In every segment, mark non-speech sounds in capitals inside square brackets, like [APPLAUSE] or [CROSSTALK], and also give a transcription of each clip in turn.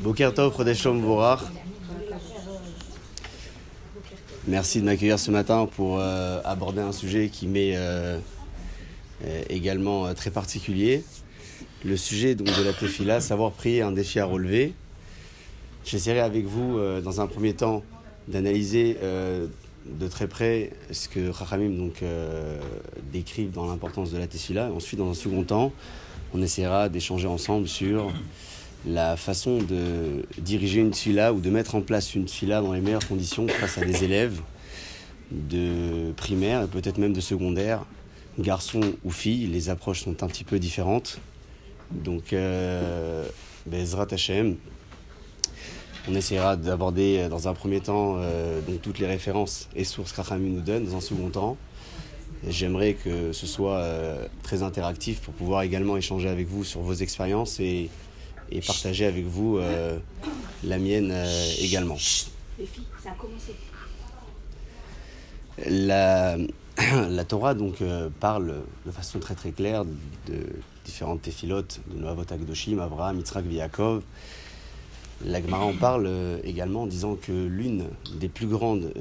Boker Tov, Vorach. Merci de m'accueillir ce matin pour euh, aborder un sujet qui m'est euh, euh, également très particulier. Le sujet donc, de la tefila, savoir prier, un défi à relever. J'essaierai avec vous, dans un premier temps, d'analyser de très près ce que Chachamim donc, dans l'importance de la tefila. Ensuite, dans un second temps, on essaiera d'échanger ensemble sur la façon de diriger une fila ou de mettre en place une fila dans les meilleures conditions face à des élèves de primaire et peut-être même de secondaire, garçons ou filles, les approches sont un petit peu différentes. Donc, euh, Bezrat Hashem, on essaiera d'aborder dans un premier temps euh, toutes les références et sources qu'Achami nous donne. Dans un second temps, j'aimerais que ce soit euh, très interactif pour pouvoir également échanger avec vous sur vos expériences et et partager avec vous euh, la mienne euh, également. Les filles, ça a commencé. La, [CLEARS THROAT] la Torah donc euh, parle de façon très très claire de différentes téphilotes de Noavot Akdoshim, Avraham, Yitzhak, Yaakov. La Gemara en parle également en disant que l'une des plus grandes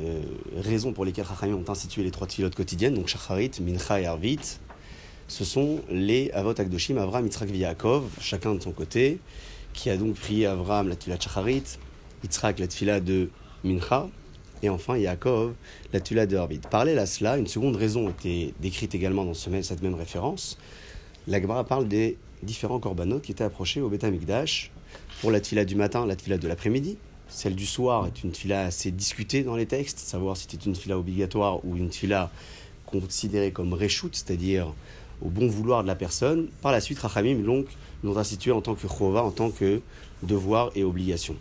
raisons pour lesquelles Chachamim ont institué les trois téphilotes quotidiennes, donc Shacharit, Mincha et Arvit, ce sont les Avot Akdoshim, Avram, Yitzhak Yaakov, chacun de son côté, qui a donc prié Avram la tefila de Shacharit, Yitzhak la tefila de Mincha, et enfin Yaakov la tefila de Harvit. Parallèle à cela, une seconde raison était décrite également dans cette même référence. La Gemara parle des différents korbanot qui étaient approchés au Beth Amikdash pour la tefila du matin, la tefila de l'après-midi. Celle du soir est une tefila assez discutée dans les textes, savoir si c'était une tefila obligatoire ou une tefila considérée comme reshoot, c'est-à-dire au bon vouloir de la personne. Par la suite, Rachamim donc nous institué en tant que chova, en tant que devoir et obligation.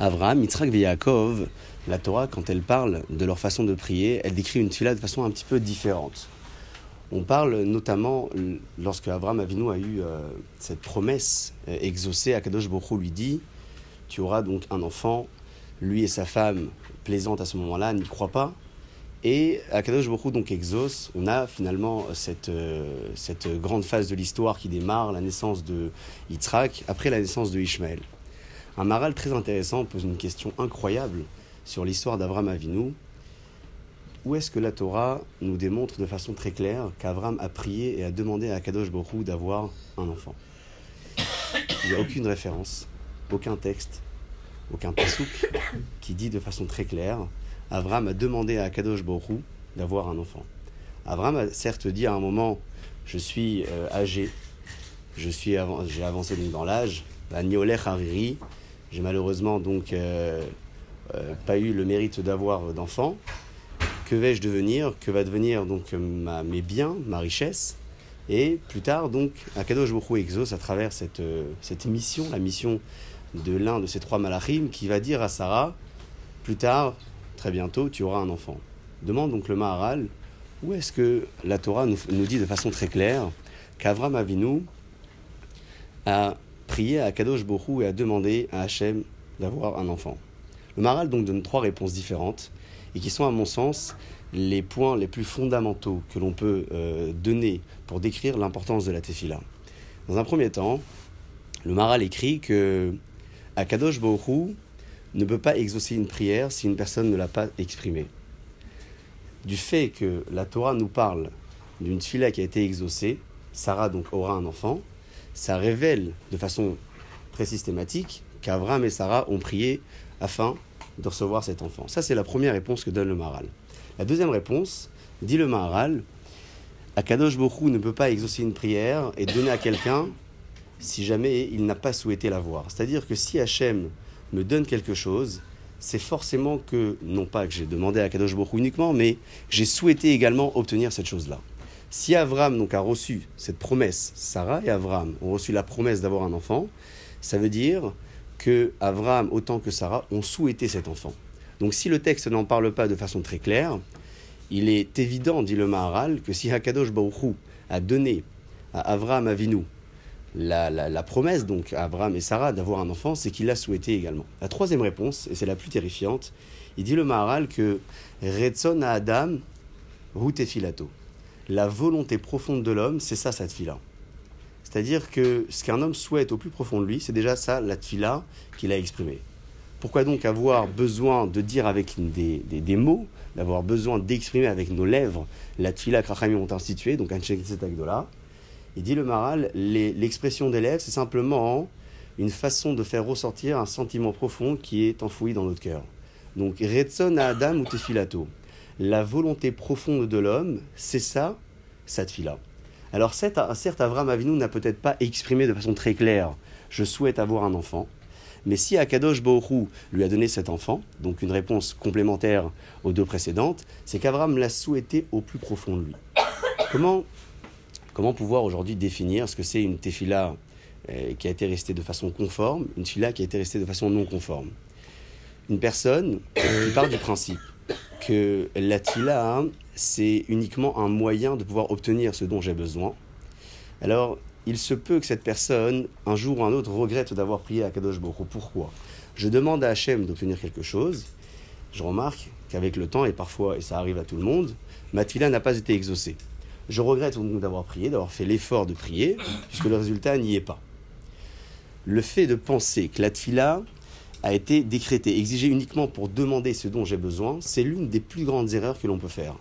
Avraham, Yitzhak et Yaakov, la Torah, quand elle parle de leur façon de prier, elle décrit une tefila de façon un petit peu différente. On parle notamment lorsque Abraham Avinu a eu euh, cette promesse euh, exaucée, Akadosh Bokhu lui dit Tu auras donc un enfant. Lui et sa femme, plaisante à ce moment-là, n'y croient pas. Et à Kadosh Baruch donc exauce, on a finalement cette, euh, cette grande phase de l'histoire qui démarre, la naissance de Yitzhak, après la naissance de Ishmaël. Un maral très intéressant pose une question incroyable sur l'histoire d'Avram Avinu. Où est-ce que la Torah nous démontre de façon très claire qu'Avram a prié et a demandé à Kadosh Baruch d'avoir un enfant? Il n'y a aucune référence, aucun texte, aucun pasouk qui dit de façon très claire Avram a demandé à Kadosh Borou d'avoir un enfant. Avram a certes dit à un moment Je suis euh, âgé, je suis j'ai avancé dans l'âge, Hariri, j'ai malheureusement donc euh, euh, pas eu le mérite d'avoir d'enfant. Que vais-je devenir? Que va devenir donc mes biens, ma richesse? Et plus tard, donc, Akadosh Borou exauce à travers cette, cette mission, la mission de l'un de ces trois malachim, qui va dire à Sarah, plus tard, très bientôt, tu auras un enfant. Demande donc le Maharal, où est-ce que la Torah nous, dit de façon très claire qu'Avram Avinu a prié à Kadosh Borou et a demandé à Hachem d'avoir un enfant Le Maharal donc donne trois réponses différentes et qui sont à mon sens les points les plus fondamentaux que l'on peut euh, donner pour décrire l'importance de la tefila. Dans un premier temps, le Maharal écrit que à Kadosh Borou ne peut pas exaucer une prière si une personne ne l'a pas exprimée. Du fait que la Torah nous parle d'une fille qui a été exaucée, Sarah donc aura un enfant, ça révèle de façon très systématique qu'Abraham et Sarah ont prié afin de recevoir cet enfant. Ça, c'est la première réponse que donne le Maharal. La deuxième réponse, dit le Maharal, Akadosh Bokhu ne peut pas exaucer une prière et donner à quelqu'un si jamais il n'a pas souhaité l'avoir. C'est-à-dire que si Hachem me donne quelque chose, c'est forcément que, non pas que j'ai demandé à Kadosh Baruch uniquement, mais j'ai souhaité également obtenir cette chose-là. Si Avram donc a reçu cette promesse, Sarah et Avram ont reçu la promesse d'avoir un enfant, ça veut dire que Avram autant que Sarah ont souhaité cet enfant. Donc si le texte n'en parle pas de façon très claire, il est évident, dit le Maharal, que si Hakadosh Baruch a donné à Avram Avinu la, promesse donc à Abraham et Sarah d'avoir un enfant, c'est qu'il l'a souhaité également. La troisième réponse, et c'est la plus terrifiante, il dit le Maharal que Retson à Adam, filato. La volonté profonde de l'homme, c'est ça cette fila. C'est-à-dire que ce qu'un homme souhaite au plus profond de lui, c'est déjà ça, la tfila qu'il a exprimée. Pourquoi donc avoir besoin de dire avec des, des, mots, d'avoir besoin d'exprimer avec nos lèvres la tfila que ont instituée, donc un là Il dit le Maral, l'expression des lèvres, c'est simplement une façon de faire ressortir un sentiment profond qui est enfoui dans notre cœur. Donc, Retson à Adam ou Tefilato. La volonté profonde de l'homme, c'est ça, sa. Alors certes, Avram Avinu n'a peut-être pas exprimé de façon très claire « je souhaite avoir un enfant », mais si Akadosh Bohru lui a donné cet enfant, donc une réponse complémentaire aux deux précédentes, c'est qu'Avram l'a souhaité au plus profond de lui. Comment, comment pouvoir aujourd'hui définir ce que c'est une tefila euh, qui a été restée de façon conforme, une tefila qui a été restée de façon non conforme? Une personne qui part du principe que la tefila, c'est uniquement un moyen de pouvoir obtenir ce dont j'ai besoin, alors il se peut que cette personne, un jour ou un autre, regrette d'avoir prié à Kadosh Boko. Pourquoi? Je demande à Hachem d'obtenir quelque chose. Je remarque qu'avec le temps, et parfois, et ça arrive à tout le monde, ma tefila n'a pas été exaucée. Je regrette donc d'avoir prié, d'avoir fait l'effort de prier, puisque le résultat n'y est pas. Le fait de penser que la tefila a été décrétée, exigée uniquement pour demander ce dont j'ai besoin, c'est l'une des plus grandes erreurs que l'on peut faire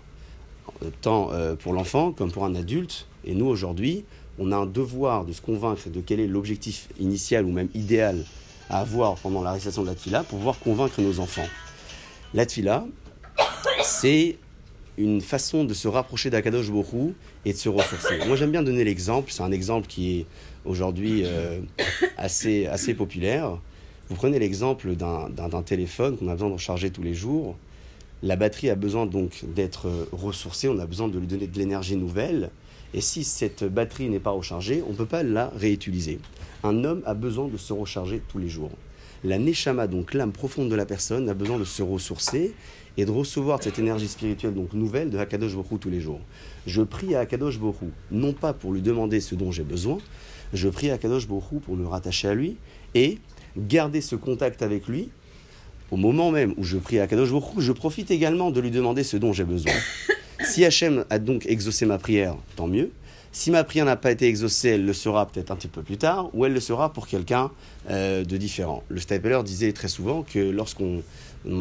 tant euh, pour l'enfant comme pour un adulte. Et nous, aujourd'hui, on a un devoir de se convaincre de quel est l'objectif initial ou même idéal à avoir pendant la récitation de la tfila pour pouvoir convaincre nos enfants. La tfila, c'est une façon de se rapprocher d'Akadosh Borou et de se ressourcer. Moi, j'aime bien donner l'exemple, c'est un exemple qui est aujourd'hui euh, assez, assez populaire. Vous prenez l'exemple d'un téléphone qu'on a besoin de recharger tous les jours. La batterie a besoin donc d'être ressourcée, on a besoin de lui donner de l'énergie nouvelle. Et si cette batterie n'est pas rechargée, on ne peut pas la réutiliser. Un homme a besoin de se recharger tous les jours. La neshama, donc l'âme profonde de la personne, a besoin de se ressourcer et de recevoir cette énergie spirituelle donc nouvelle de Hakadosh Borou tous les jours. Je prie à Hakadosh Borou, non pas pour lui demander ce dont j'ai besoin, je prie à Hakadosh Borou pour me rattacher à lui et garder ce contact avec lui au moment même où je prie à Kadosh Baruch je profite également de lui demander ce dont j'ai besoin. Si Hachem a donc exaucé ma prière, tant mieux. Si ma prière n'a pas été exaucée, elle le sera peut-être un petit peu plus tard, ou elle le sera pour quelqu'un euh, de différent. Le Stapler disait très souvent que lorsqu'on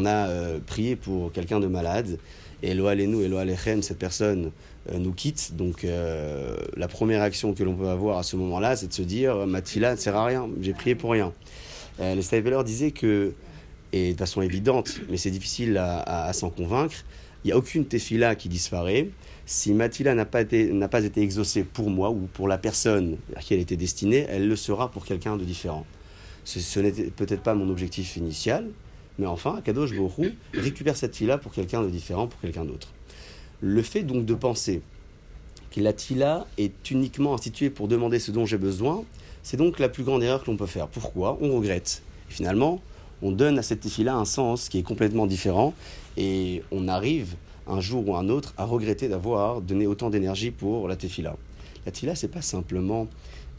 a euh, prié pour quelqu'un de malade, Eloa nous, Eloa Lechem, cette personne euh, nous quitte, donc la première action que l'on peut avoir à ce moment-là, c'est de se dire ma tfila ne sert à rien, j'ai prié pour rien. le Stapler disait que et de façon évidente, mais c'est difficile à, s'en convaincre, il n'y a aucune tefila qui disparaît. Si ma n'a pas, été, n'a pas été exaucée pour moi ou pour la personne à qui elle était destinée, elle le sera pour quelqu'un de différent. Ce, n'était peut-être pas mon objectif initial, mais enfin, Kadosh Borou récupère cette tefila pour quelqu'un de différent, pour quelqu'un d'autre. Le fait donc de penser que la tefila est uniquement instituée pour demander ce dont j'ai besoin, c'est donc la plus grande erreur que l'on peut faire. Pourquoi? On regrette. finalement, on donne à cette tefila un sens qui est complètement différent et on arrive un jour ou un autre à regretter d'avoir donné autant d'énergie pour la tefila. La tefila, c'est pas simplement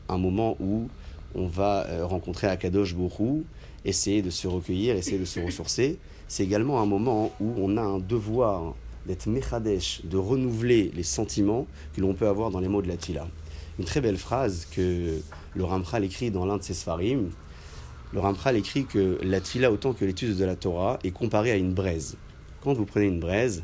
un moment où on va euh, rencontrer Akadosh Borou, essayer de se recueillir, essayer de se ressourcer. C'est également un moment où on a un devoir d'être mechadesh, de renouveler les sentiments que l'on peut avoir dans les mots de la tefila. Une très belle phrase que le Ramchal écrit dans l'un de ses sfarim, le Rampral écrit que la tfila, autant que l'étude de la Torah, est comparée à une braise. Quand vous prenez une braise,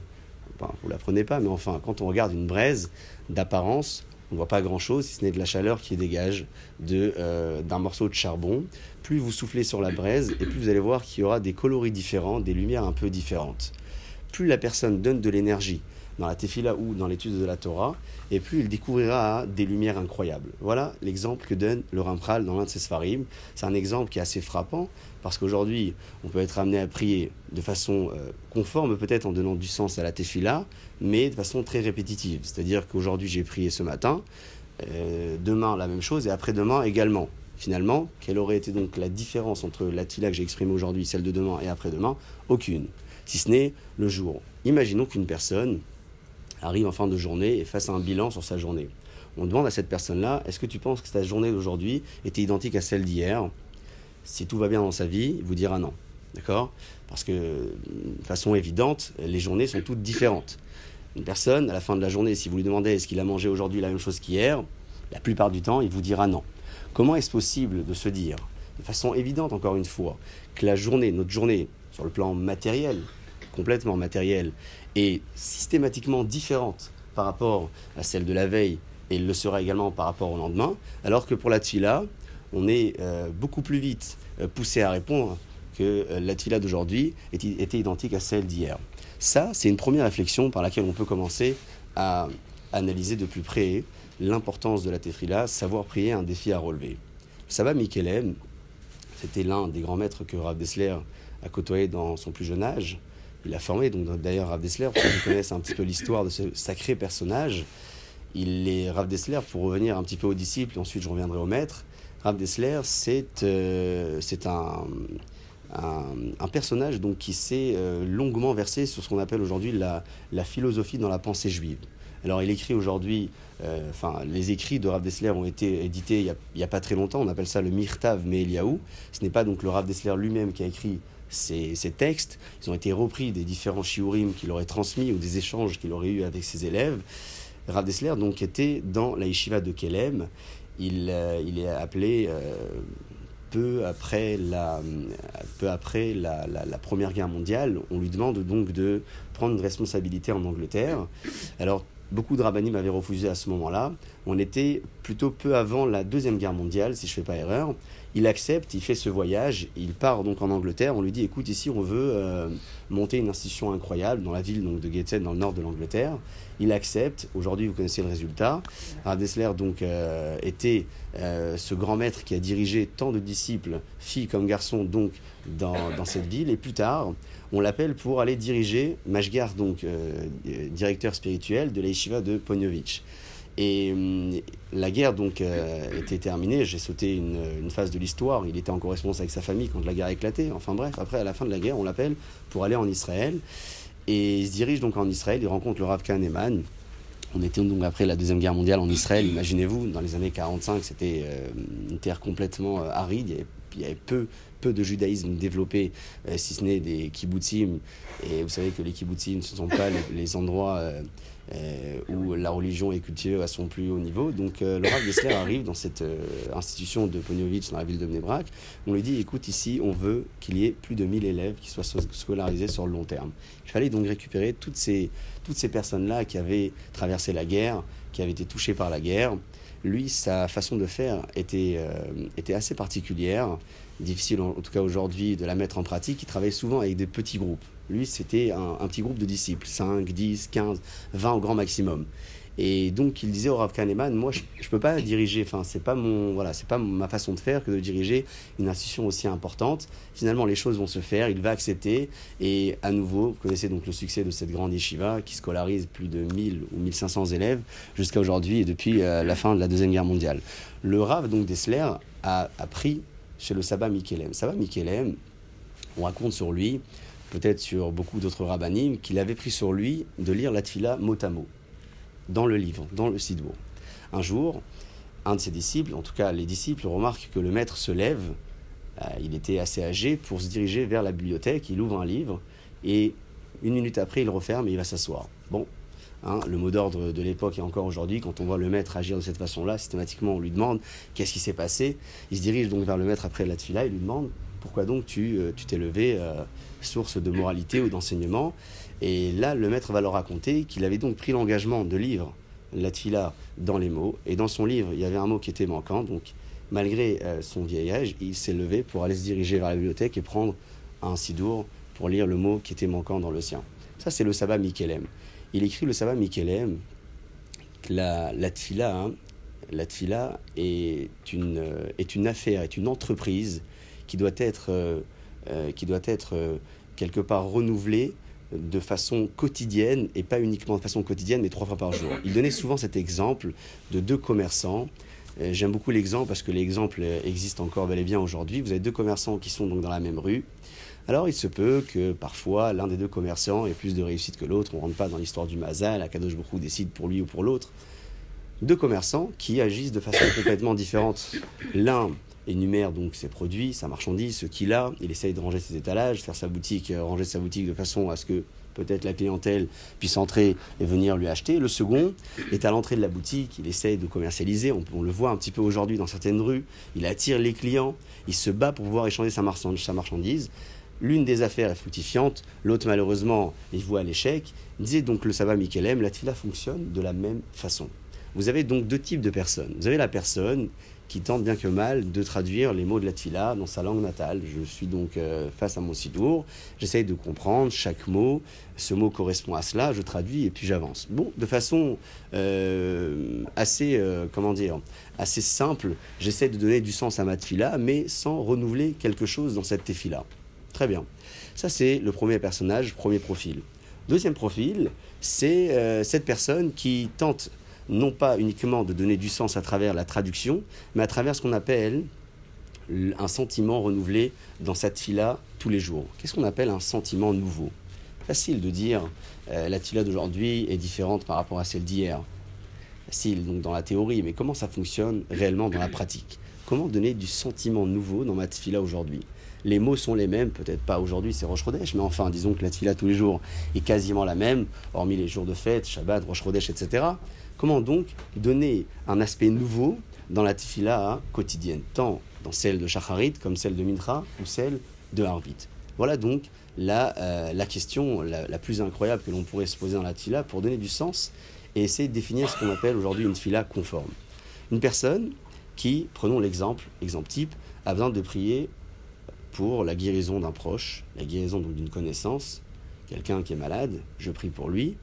vous vous la prenez pas, mais enfin, quand on regarde une braise, d'apparence, on ne voit pas grand-chose, si ce n'est de la chaleur qui dégage euh, d'un morceau de charbon. Plus vous soufflez sur la braise, et plus vous allez voir qu'il y aura des coloris différents, des lumières un peu différentes. Plus la personne donne de l'énergie dans la tefila ou dans l'étude de la Torah, et plus il découvrira des lumières incroyables. Voilà l'exemple que donne le Rampral dans l'un de ses Sfarim. C'est un exemple qui est assez frappant, parce qu'aujourd'hui, on peut être amené à prier de façon euh, conforme, peut-être en donnant du sens à la tefila, mais de façon très répétitive. C'est-à-dire qu'aujourd'hui, j'ai prié ce matin, euh, demain la même chose, et après-demain également. Finalement, quelle aurait été donc la différence entre la tefila que j'ai exprimée aujourd'hui, celle de demain et après-demain? Aucune, si ce n'est le jour. Imaginons qu'une personne arrive en fin de journée et fasse un bilan sur sa journée. On demande à cette personne-là, est-ce que tu penses que ta journée d'aujourd'hui était identique à celle d'hier? Si tout va bien dans sa vie, il vous dira non. D'accord? Parce que, de façon évidente, les journées sont toutes différentes. Une personne, à la fin de la journée, si vous lui demandez est-ce qu'il a mangé aujourd'hui la même chose qu'hier, La plupart du temps, il vous dira non. Comment est-ce possible de se dire, de façon évidente encore une fois, que la journée, notre journée, sur le plan matériel, complètement matériel, est systématiquement différente par rapport à celle de la veille et le sera également par rapport au lendemain, alors que pour la tfila, on est euh, beaucoup plus vite euh, poussé à répondre que euh, la tfila d'aujourd'hui était identique à celle d'hier. Ça, c'est une première réflexion par laquelle on peut commencer à analyser de plus près l'importance de la tefila, savoir prier un défi à relever. Saba Mikelem, c'était l'un des grands maîtres que Rav Dessler a côtoyé dans son plus jeune âge. Il a formé, donc d'ailleurs Rav Dessler, pour ceux qui connaissent un petit peu l'histoire de ce sacré personnage, il est Rav Dessler, pour revenir un petit peu aux disciples, ensuite je reviendrai au maître. Rav Dessler, c'est euh, un, un, personnage donc, qui s'est euh, longuement versé sur ce qu'on appelle aujourd'hui la, la, philosophie dans la pensée juive. Alors il écrit aujourd'hui, euh, enfin les écrits de Rav Dessler ont été édités il n'y a, pas très longtemps, on appelle ça le Mirtav Me'eliaou. Ce n'est pas donc le Rav Dessler lui-même qui a écrit ces, textes, ils ont été repris des différents shiurim qu'il aurait transmis ou des échanges qu'il aurait eu avec ses élèves. Rav Dessler donc était dans la yeshiva de Kelem. Il, euh, est appelé euh, peu après, la, Première Guerre mondiale. On lui demande donc de prendre une responsabilité en Angleterre. Alors beaucoup de rabbinim avaient refusé à ce moment-là. On était plutôt peu avant la Deuxième Guerre mondiale, si je ne fais pas erreur. Il accepte, il fait ce voyage, il part donc en Angleterre. On lui dit écoute, ici on veut euh, monter une institution incroyable dans la ville de Gateshead, dans le nord de l'Angleterre. Il accepte. Aujourd'hui, vous connaissez le résultat. Rav Dessler donc euh, était euh, ce grand maître qui a dirigé tant de disciples, filles comme garçons, donc dans, cette ville. Et plus tard, on l'appelle pour aller diriger Mashgar, donc directeur spirituel de l'Aishiva de Ponyovitch. Et hum, la guerre donc euh, était terminée. J'ai sauté une, phase de l'histoire. Il était en correspondance avec sa famille quand la guerre a éclaté. Enfin bref, après à la fin de la guerre, on l'appelle pour aller en Israël. Et il se dirige donc en Israël. Il rencontre le Rav Kahneman. On était donc après la deuxième guerre mondiale en Israël. Imaginez-vous, dans les années 45, c'était euh, une terre complètement euh, aride. Il y avait, peu, peu de judaïsme développé, si ce n'est des kibbutzim. Et vous savez que les kibbutzim, ce ne sont pas les, endroits où la religion est cultivée à son plus haut niveau. Donc euh, Rav Gessler arrive dans cette euh, institution de Ponyovitch dans la ville de Bnebrak. On lui dit écoute, ici, on veut qu'il y ait plus de 1000 élèves qui soient scolarisés sur le long terme. Il fallait donc récupérer toutes ces, toutes ces personnes-là qui avaient traversé la guerre, qui avaient été touchées par la guerre. Lui, sa façon de faire était, était assez particulière, difficile en, en tout cas aujourd'hui de la mettre en pratique. Il travaillait souvent avec des petits groupes. Lui, c'était un, petit groupe de disciples, 5, 10, 15, 20 au grand maximum. Et donc, il disait au Rav Kahneman, moi, je ne peux pas diriger, enfin, c'est pas mon, voilà, c'est pas ma façon de faire que de diriger une institution aussi importante. Finalement, les choses vont se faire, il va accepter. Et à nouveau, vous connaissez donc le succès de cette grande yeshiva qui scolarise plus de 1000 ou 1500 élèves jusqu'à aujourd'hui et depuis euh, la fin de la Deuxième Guerre mondiale. Le Rav, donc, Dessler, a appris chez le Saba Mikelem. Saba Mikelem, on raconte sur lui peut-être sur beaucoup d'autres rabbinim, qu'il avait pris sur lui de lire la tfila mot à mot, dans le livre, dans le sidbour. Un jour, un de ses disciples, en tout cas les disciples, remarquent que le maître se lève, euh, il était assez âgé, pour se diriger vers la bibliothèque, il ouvre un livre, et une minute après, il referme et il va s'asseoir. Bon, hein, le mot d'ordre de l'époque et encore aujourd'hui, quand on voit le maître agir de cette façon-là, systématiquement on lui demande qu'est-ce qui s'est passé? Il se dirige donc vers le maître après la tfila, il lui demande pourquoi donc tu euh, t'es levé euh, source de moralité ou d'enseignement. Et là, le maître va leur raconter qu'il avait donc pris l'engagement de lire la tfila dans les mots. Et dans son livre, il y avait un mot qui était manquant. Donc, malgré euh, son vieil âge, il s'est levé pour aller se diriger vers la bibliothèque et prendre un sidour pour lire le mot qui était manquant dans le sien. Ça, c'est le sabbat Mikelem. Il écrit le sabbat Mikelem. La, la tfila, hein, la tfila est une, euh, est une affaire, est une entreprise qui doit être euh, qui doit être euh, quelque part renouvelé de façon quotidienne et pas uniquement de façon quotidienne mais trois fois par jour. Il donnait souvent cet exemple de deux commerçants. Euh, j'aime beaucoup l'exemple parce que l'exemple existe encore bel et bien aujourd'hui. Vous avez deux commerçants qui sont donc dans la même rue. Alors il se peut que parfois l'un des deux commerçants ait plus de réussite que l'autre. On ne rentre pas dans l'histoire du Mazal, Akadosh beaucoup décide pour lui ou pour l'autre. Deux commerçants qui agissent de façon [COUGHS] complètement différente. L'un énumère donc ses produits, sa marchandise, ce qu'il a. Il essaye de ranger ses étalages, faire sa boutique, euh, ranger sa boutique de façon à ce que peut-être la clientèle puisse entrer et venir lui acheter. Le second est à l'entrée de la boutique, il essaye de commercialiser, on, le voit un petit peu aujourd'hui dans certaines rues, il attire les clients, il se bat pour pouvoir échanger sa marchandise. L'une des affaires est fructifiante, l'autre malheureusement il voit l'échec. Disait donc le Saba Mikelem, la tfila fonctionne de la même façon. Vous avez donc deux types de personnes. Vous avez la personne qui tente bien que mal de traduire les mots de la tfila dans sa langue natale. Je suis donc euh, face à mon sidour, j'essaye de comprendre chaque mot, ce mot correspond à cela, je traduis et puis j'avance. Bon, de façon euh, assez, euh, comment dire, assez simple, j'essaie de donner du sens à ma tfila, mais sans renouveler quelque chose dans cette tefila. Très bien. Ça, c'est le premier personnage, premier profil. Deuxième profil, c'est cette personne qui tente non pas uniquement de donner du sens à travers la traduction, mais à travers ce qu'on appelle un sentiment renouvelé dans cette fila tous les jours. Qu'est-ce qu'on appelle un sentiment nouveau? Facile de dire euh, la fila d'aujourd'hui est différente par rapport à celle d'hier. Facile donc dans la théorie, mais comment ça fonctionne réellement dans la pratique? Comment donner du sentiment nouveau dans ma fila aujourd'hui? Les mots sont les mêmes, peut-être pas aujourd'hui, c'est Rosh mais enfin, disons que la tfila tous les jours est quasiment la même, hormis les jours de fête, Shabbat, Rosh etc. Comment donc donner un aspect nouveau dans la tefila quotidienne, tant dans celle de Shacharit comme celle de Mintra ou celle de Harvit? Voilà donc la, euh, question la, plus incroyable que l'on pourrait se poser dans la tefila pour donner du sens et essayer de définir ce qu'on appelle aujourd'hui une tefila conforme. Une personne qui, prenons l'exemple, exemple type, a besoin de prier pour la guérison d'un proche, la guérison d'une connaissance, quelqu'un qui est malade, je prie pour lui.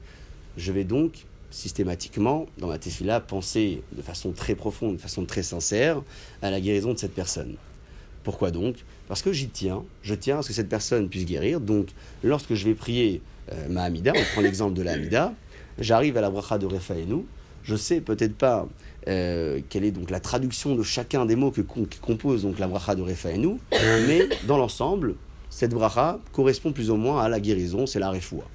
Je vais donc systématiquement, dans ma tefila, penser de façon très profonde, de façon très sincère, à la guérison de cette personne. Pourquoi donc? Parce que j'y tiens, je tiens à ce que cette personne puisse guérir. Donc, lorsque je vais prier euh, ma Hamida, on prend l'exemple de la Hamida, j'arrive à la bracha de Rephaenu, je sais peut-être pas euh, quelle est donc la traduction de chacun des mots que, qui composent donc la bracha de Rephaenu, mais dans l'ensemble, cette bracha correspond plus ou moins à la guérison, c'est la refoua.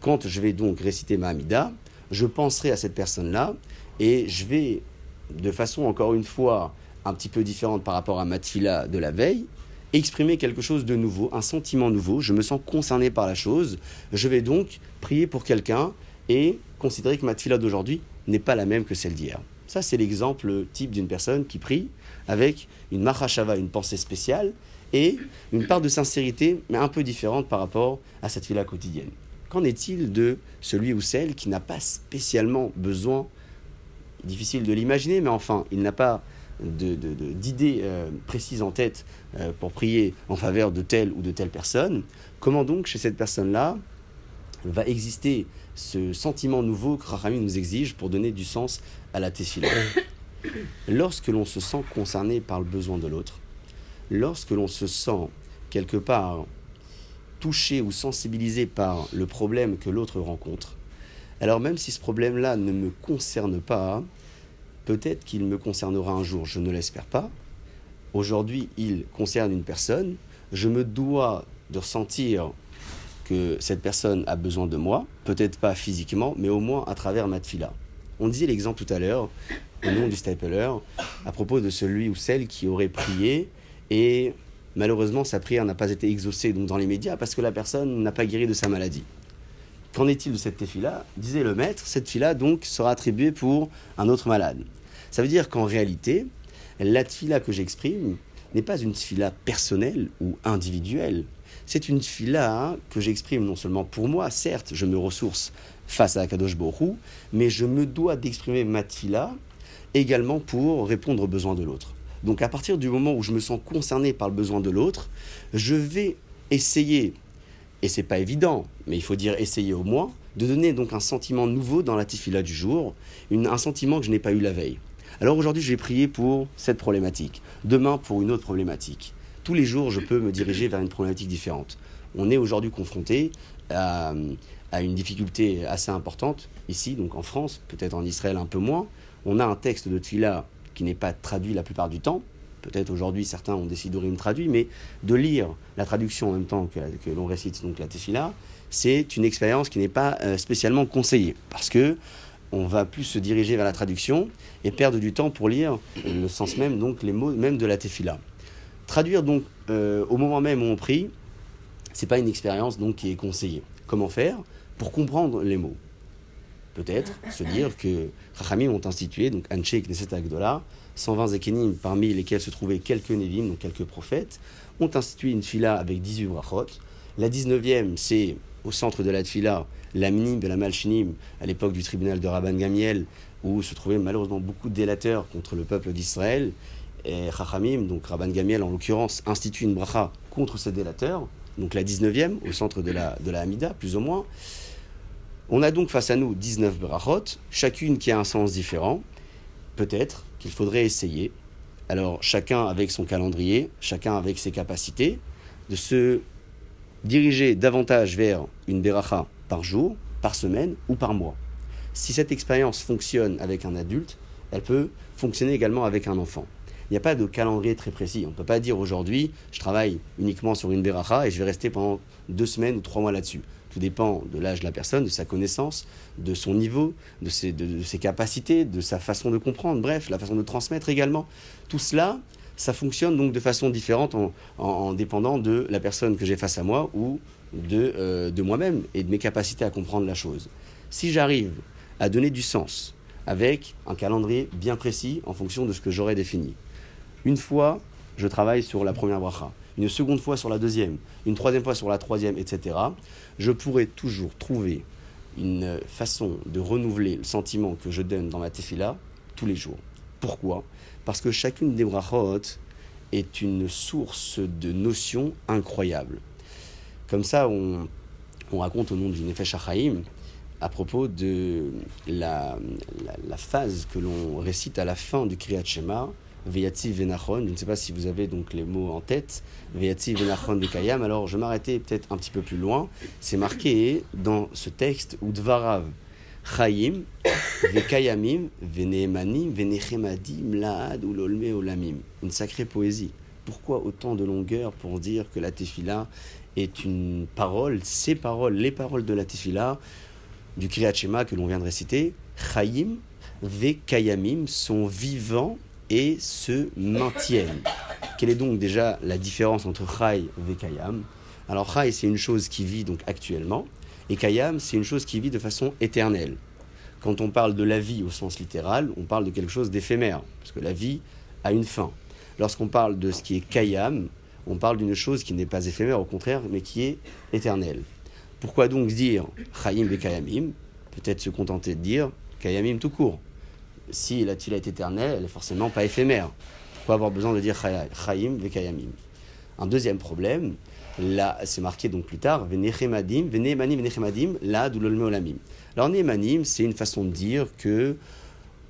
Quand je vais donc réciter ma Hamida, je penserai à cette personne-là et je vais, de façon encore une fois un petit peu différente par rapport à ma de la veille, exprimer quelque chose de nouveau, un sentiment nouveau. Je me sens concerné par la chose. Je vais donc prier pour quelqu'un et considérer que ma d'aujourd'hui n'est pas la même que celle d'hier. Ça, c'est l'exemple type d'une personne qui prie avec une machashava, une pensée spéciale, et une part de sincérité, mais un peu différente par rapport à cette fila quotidienne. Qu'en est-il de celui ou celle qui n'a pas spécialement besoin, difficile de l'imaginer, mais enfin, il n'a pas d'idées euh, précises en tête euh, pour prier en faveur de telle ou de telle personne, comment donc chez cette personne-là va exister ce sentiment nouveau que Rahami nous exige pour donner du sens à la tefila? [COUGHS] Lorsque l'on se sent concerné par le besoin de l'autre, lorsque l'on se sent quelque part touché ou sensibilisé par le problème que l'autre rencontre, alors même si ce problème-là ne me concerne pas, peut-être qu'il me concernera un jour, je ne l'espère pas. Aujourd'hui, il concerne une personne, je me dois de ressentir que cette personne a besoin de moi, peut-être pas physiquement, mais au moins à travers ma tfila. On disait l'exemple tout à l'heure, au nom du stapler, à propos de celui ou celle qui aurait prié et malheureusement, sa prière n'a pas été exaucée dans les médias parce que la personne n'a pas guéri de sa maladie. Qu'en est-il de cette tefila? Disait le maître, cette fila donc sera attribuée pour un autre malade. Ça veut dire qu'en réalité, la tefila que j'exprime n'est pas une tefila personnelle ou individuelle. C'est une tefila que j'exprime non seulement pour moi, certes, je me ressource face à Akadosh Borou, mais je me dois d'exprimer ma tefila également pour répondre aux besoins de l'autre. Donc à partir du moment où je me sens concerné par le besoin de l'autre, je vais essayer, et c'est pas évident, mais il faut dire essayer au moins, de donner donc un sentiment nouveau dans la tifila du jour, un sentiment que je n'ai pas eu la veille. Alors aujourd'hui, je vais prier pour cette problématique, demain pour une autre problématique. Tous les jours, je peux me diriger vers une problématique différente. On est aujourd'hui confronté à, une difficulté assez importante ici, donc en France, peut-être en Israël un peu moins. On a un texte de Tfila qui n'est pas traduit la plupart du temps. Peut-être aujourd'hui certains ont décidé de traduit, mais de lire la traduction en même temps que, l'on récite donc la tefila, c'est une expérience qui n'est pas euh, spécialement conseillée parce que on va plus se diriger vers la traduction et perdre du temps pour lire le sens même, donc les mots même de la tefila. Traduire donc euh, au moment même où on prie, c'est pas une expérience donc qui est conseillée. Comment faire? Pour comprendre les mots. Peut-être se dire que Chachamim ont institué, donc Anche et Knesset Agdola, 120 Zekenim, parmi lesquels se trouvaient quelques Nevim, donc quelques prophètes, ont institué une fila avec 18 brachot. La 19e, c'est au centre de la fila, la minim de la malchinim, à l'époque du tribunal de Rabban Gamiel, où se trouvaient malheureusement beaucoup de délateurs contre le peuple d'Israël. Et Chachamim, donc Rabban Gamiel en l'occurrence, institue une bracha contre ces délateurs, donc la 19e, au centre de la, de la Hamida, plus ou moins. On a donc face à nous 19 brachot, chacune qui a un sens différent. Peut-être qu'il faudrait essayer, alors chacun avec son calendrier, chacun avec ses capacités, de se diriger davantage vers une beracha par jour, par semaine ou par mois. Si cette expérience fonctionne avec un adulte, elle peut fonctionner également avec un enfant. Il n'y a pas de calendrier très précis. On ne peut pas dire aujourd'hui, je travaille uniquement sur une beracha et je vais rester pendant deux semaines ou trois mois là-dessus. Tout dépend de l'âge de la personne, de sa connaissance, de son niveau, de ses, capacités, de sa façon de comprendre, bref, la façon de transmettre également. Tout cela, ça fonctionne donc de façon différente en, dépendant de la personne que j'ai face à moi ou de, euh, de moi-même et de mes capacités à comprendre la chose. Si j'arrive à donner du sens avec un calendrier bien précis en fonction de ce que j'aurais défini, une fois, je travaille sur la première bracha, une seconde fois sur la deuxième, une troisième fois sur la troisième, etc., je pourrais toujours trouver une façon de renouveler le sentiment que je donne dans ma tefila tous les jours. Pourquoi? Parce que chacune des brachot est une source de notions incroyables. Comme ça, on, raconte au nom du Nefesh HaChaim à propos de la, phase que l'on récite à la fin du Kriyat Shema, Veyati Venachon. Je ne sais pas si vous avez donc les mots en tête. Veyati Venachon de Kayam. Alors, je m'arrêtais peut-être un petit peu plus loin. C'est marqué dans ce texte, Udvarav Chaim, Vekayamim, Veneemanim, Venechemadim, Laad ou Lolme Olamim. Une sacrée poésie. Pourquoi autant de longueur pour dire que la tefila est une parole, ces paroles, les paroles de la tefila, du Kriyat Shema que l'on vient de réciter, Chaim, Vekayamim sont vivants et se maintiennent. Quelle est donc déjà la différence entre Chai et Vekayam Alors Chai, c'est une chose qui vit donc actuellement, et Kayam, c'est une chose qui vit de façon éternelle. Quand on parle de la vie au sens littéral, on parle de quelque chose d'éphémère, parce que la vie a une fin. Lorsqu'on parle de ce qui est Kayam, on parle d'une chose qui n'est pas éphémère, au contraire, mais qui est éternelle. Pourquoi donc dire Chayim et Kayamim? Peut-être se contenter de dire Kayamim tout court. Si la tila est éternelle, elle n'est forcément pas éphémère. Pourquoi avoir besoin de dire Chayim et Kayamim? Un deuxième problème, Là, c'est marqué donc plus tard, Venechemadim, Venemanim, Venechemadim, là, Doulolme Olamim. Alors, Nehemanim, c'est une façon de dire que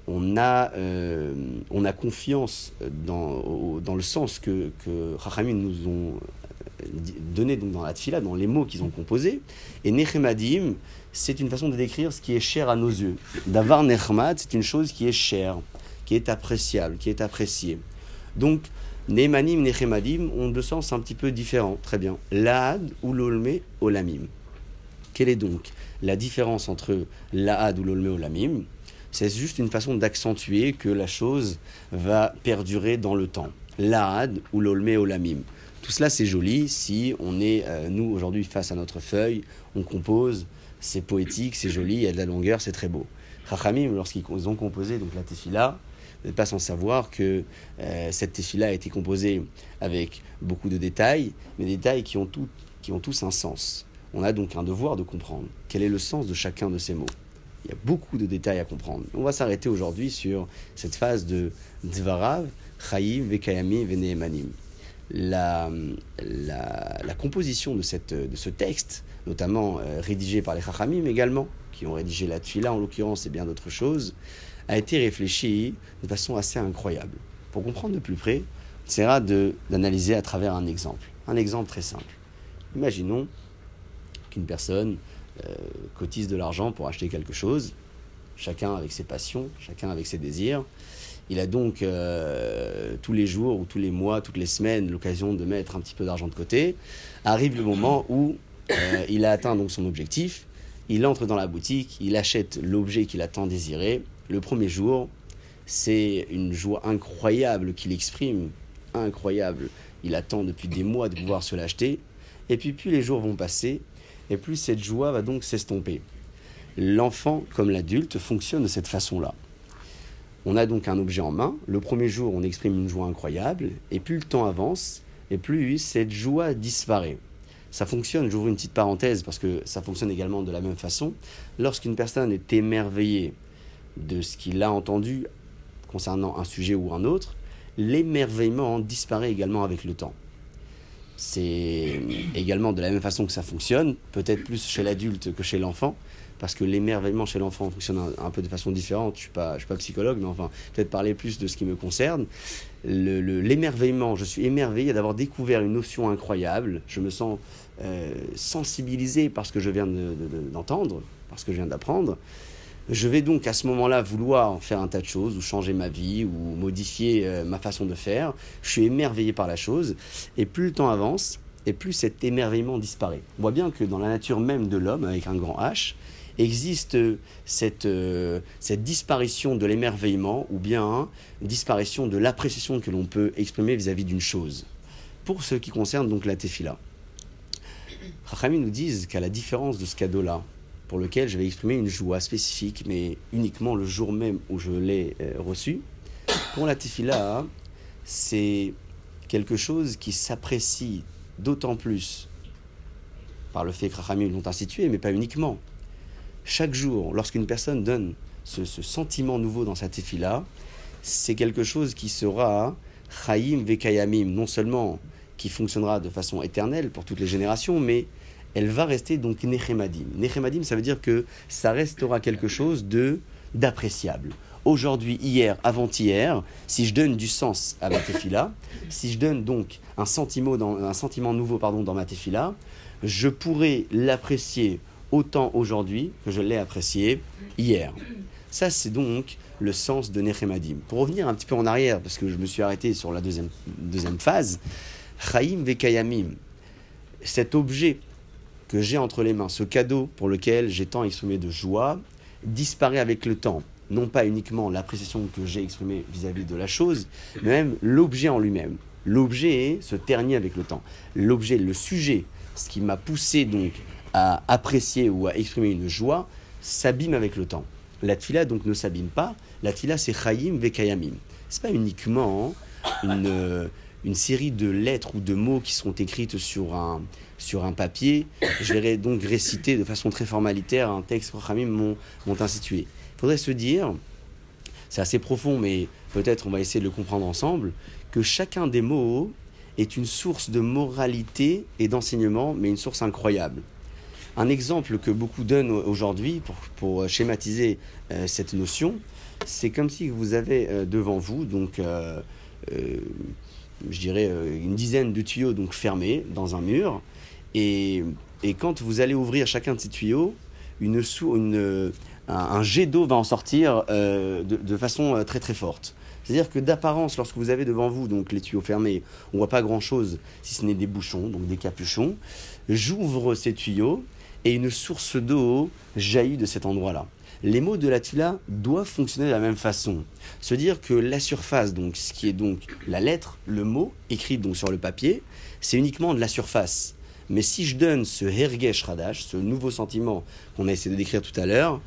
on a, euh, on a confiance dans, dans le sens que, que Chachamim nous ont donné dans la tfila, dans les mots qu'ils ont composés. Et Nechemadim, c'est une façon de décrire ce qui est cher à nos yeux. D'avoir Nechmad, c'est une chose qui est chère, qui est appréciable, qui est appréciée. Donc, Nehemanim, Nechemadim ont deux sens un petit peu différents. Très bien. Laad ou l'olme olamim. Quelle est donc la différence entre laad ou l'olme olamim? C'est juste une façon d'accentuer que la chose va perdurer dans le temps. Laad ou l'olme olamim. Tout cela, c'est joli si on est, euh, nous, aujourd'hui, face à notre feuille, on compose, c'est poétique, c'est joli, il y a de la longueur, c'est très beau. Chachamim, lorsqu'ils ont composé donc la tefila, vous n'êtes pas sans savoir que euh, cette tefila a été composée avec beaucoup de détails, mais des détails qui ont, qui ont tous un sens. On a donc un devoir de comprendre quel est le sens de chacun de ces mots? Il y a beaucoup de détails à comprendre. On va s'arrêter aujourd'hui sur cette phase de Dvarav, Chaim, Vekayami, Veneemanim. La, composition de, cette, de ce texte, notamment euh, rédigé par les Chachamim également, qui ont rédigé la Tfila en l'occurrence et bien d'autres choses, a été réfléchi de façon assez incroyable. Pour comprendre de plus près, on essaiera d'analyser à travers un exemple. Un exemple très simple. Imaginons qu'une personne euh, cotise de l'argent pour acheter quelque chose, chacun avec ses passions, chacun avec ses désirs. Il a donc euh, tous les jours ou tous les mois, toutes les semaines l'occasion de mettre un petit peu d'argent de côté. Arrive le moment où euh, il a atteint donc son objectif, il entre dans la boutique, il achète l'objet qu'il a tant désiré, le premier jour, c'est une joie incroyable qu'il exprime, incroyable. Il attend depuis des mois de pouvoir se l'acheter. Et puis, plus les jours vont passer, et plus cette joie va donc s'estomper. L'enfant, comme l'adulte, fonctionne de cette façon-là. On a donc un objet en main. Le premier jour, on exprime une joie incroyable, et plus le temps avance, et plus cette joie disparaît. Ça fonctionne, j'ouvre une petite parenthèse parce que ça fonctionne également de la même façon. Lorsqu'une personne est émerveillée de ce qu'il a entendu concernant un sujet ou un autre, l'émerveillement disparaît également avec le temps. C'est également de la même façon que ça fonctionne, peut-être plus chez l'adulte que chez l'enfant, parce que l'émerveillement chez l'enfant fonctionne un, peu de façon différente. Je suis, pas, suis pas psychologue, mais enfin, peut-être parler plus de ce qui me concerne. L'émerveillement, je suis émerveillé d'avoir découvert une notion incroyable. Je me sens euh, sensibilisé par ce que je viens d'entendre, de, par ce que je viens d'apprendre. Je vais donc à ce moment-là vouloir faire un tas de choses, ou changer ma vie, ou modifier euh, ma façon de faire. Je suis émerveillé par la chose, et plus le temps avance, et plus cet émerveillement disparaît. On voit bien que dans la nature même de l'homme, avec un grand H, existe cette, euh, cette disparition de l'émerveillement, ou bien disparition de l'appréciation que l'on peut exprimer vis-à-vis d'une chose. Pour ce qui concerne donc la tefila. Rachami nous disent qu'à la différence de ce cadeau-là, pour lequel je vais exprimer une joie spécifique, mais uniquement le jour même où je l'ai euh, reçu. Pour la tefila, c'est quelque chose qui s'apprécie d'autant plus par le fait que Rachamim l'ont institué, mais pas uniquement. Chaque jour, lorsqu'une personne donne ce, sentiment nouveau dans sa tefila, c'est quelque chose qui sera Chaim Vekayamim, non seulement qui fonctionnera de façon éternelle pour toutes les générations, mais elle va rester donc Nechemadim. Nechemadim, ça veut dire que ça restera quelque chose de d'appréciable. Aujourd'hui, hier, avant-hier, si je donne du sens à ma tefila, si je donne donc un sentiment, nouveau pardon, dans ma tefila, je pourrais l'apprécier autant aujourd'hui que je l'ai apprécié hier. Ça, c'est donc le sens de Nechemadim. Pour revenir un petit peu en arrière, parce que je me suis arrêté sur la deuxième, deuxième phase, Chaim Vekayamim, cet objet que j'ai entre les mains, ce cadeau pour lequel j'ai tant exprimé de joie, disparaît avec le temps. Non pas uniquement l'appréciation que j'ai exprimée vis-à-vis de la chose, mais même l'objet en lui-même. L'objet se ternit avec le temps. L'objet, le sujet, ce qui m'a poussé donc à apprécier ou à exprimer une joie, s'abîme avec le temps. La tfila donc ne s'abîme pas. La tfila c'est chayim vekayamim. C'est pas uniquement une, euh, une série de lettres ou de mots qui sont écrites sur un, sur un papier. Je vais donc réciter de façon très formalitaire un texte que Khamim m'ont institué. Il faudrait se dire, c'est assez profond, mais peut-être on va essayer de le comprendre ensemble, que chacun des mots est une source de moralité et d'enseignement, mais une source incroyable. Un exemple que beaucoup donnent aujourd'hui pour, pour schématiser euh, cette notion, c'est comme si vous avez euh, devant vous donc euh, je dirais, euh, une dizaine de tuyaux donc fermés dans un mur. Et, et quand vous allez ouvrir chacun de ces tuyaux, une, une, un, jet d'eau va en sortir euh, de, de, façon euh, très très forte. C'est-à-dire que d'apparence, lorsque vous avez devant vous donc les tuyaux fermés, on voit pas grand-chose si ce n'est des bouchons, donc des capuchons. J'ouvre ces tuyaux et une source d'eau jaillit de cet endroit-là les mots de la tila doivent fonctionner de la même façon. Se dire que la surface, donc ce qui est donc la lettre, le mot écrit donc sur le papier, c'est uniquement de la surface. Mais si je donne ce hergesh radash, ce nouveau sentiment qu'on a essayé de décrire tout à l'heure,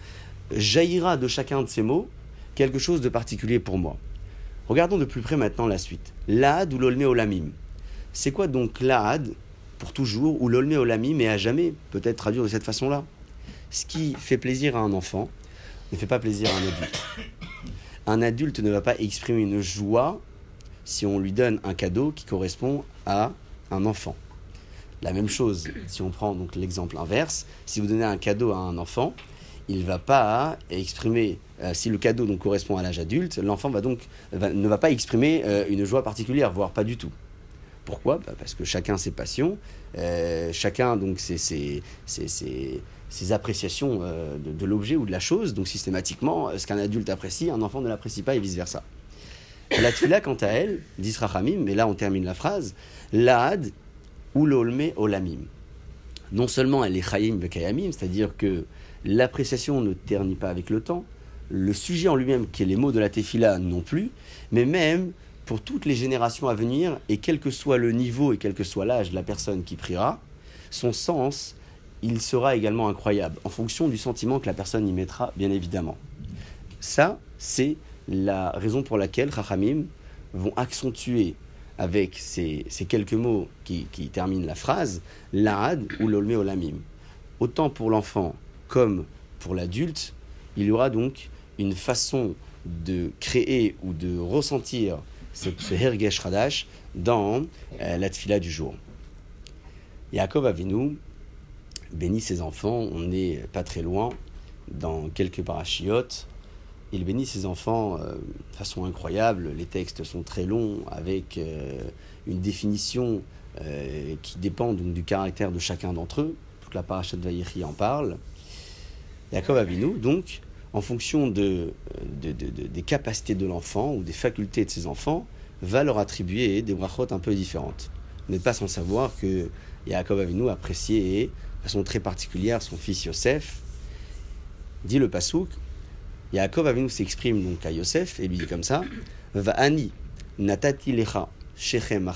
jaillira de chacun de ces mots quelque chose de particulier pour moi. Regardons de plus près maintenant la suite. L'ad ou l'olme olamim. C'est quoi donc l'ad pour toujours ou l'olme olamim et à jamais Peut-être traduire de cette façon-là. Ce qui fait plaisir à un enfant, ne fait pas plaisir à un adulte. Un adulte ne va pas exprimer une joie si on lui donne un cadeau qui correspond à un enfant. La même chose, si on prend donc l'exemple inverse, si vous donnez un cadeau à un enfant, il ne va pas exprimer, euh, si le cadeau correspond à l'âge adulte, l'enfant va donc ne va pas exprimer euh, une joie particulière, voire pas du tout. Pourquoi bah, Parce que chacun ses passions, euh, chacun donc ses, appréciations euh, de, l'objet ou de la chose. Donc systématiquement, euh, ce qu'un adulte apprécie, un enfant ne l'apprécie pas et vice-versa. La tfila, quant à elle, dit Rachamim, mais là on termine la phrase, l'ad ou l'olme olamim. Non seulement elle est chayim vekayamim, c'est-à-dire que l'appréciation ne ternit pas avec le temps, le sujet en lui-même, qui est les mots de la tefila, non plus, mais même pour toutes les générations à venir, et quel que soit le niveau et quel que soit l'âge de la personne qui priera, son sens il sera également incroyable, en fonction du sentiment que la personne y mettra, bien évidemment. Ça, c'est la raison pour laquelle Chachamim vont accentuer avec ces, quelques mots qui, terminent la phrase, l'ad ou l'olme olamim. Autant pour l'enfant comme pour l'adulte, il y aura donc une façon de créer ou de ressentir ce, ce hergesh radash dans euh, la tfila du jour. Yaakov Avinu bénit ses enfants, on n'est pas très loin, dans quelques parachiotes. Il bénit ses enfants euh, de façon incroyable, les textes sont très longs, avec euh, une définition qui dépend donc du caractère de chacun d'entre eux. Toute la parachat Vaïri en parle. Yaakov Avinu, donc, en fonction de, des capacités de l'enfant ou des facultés de ses enfants, va leur attribuer des brachot un peu différentes. Vous n'êtes pas sans savoir que Yaakov Avinu appréciait de façon très particulière son fils Yosef. Dit le Pasouk, Yaakov Avinu s'exprime donc à Yosef et lui dit comme ça Va ani natati lecha shechem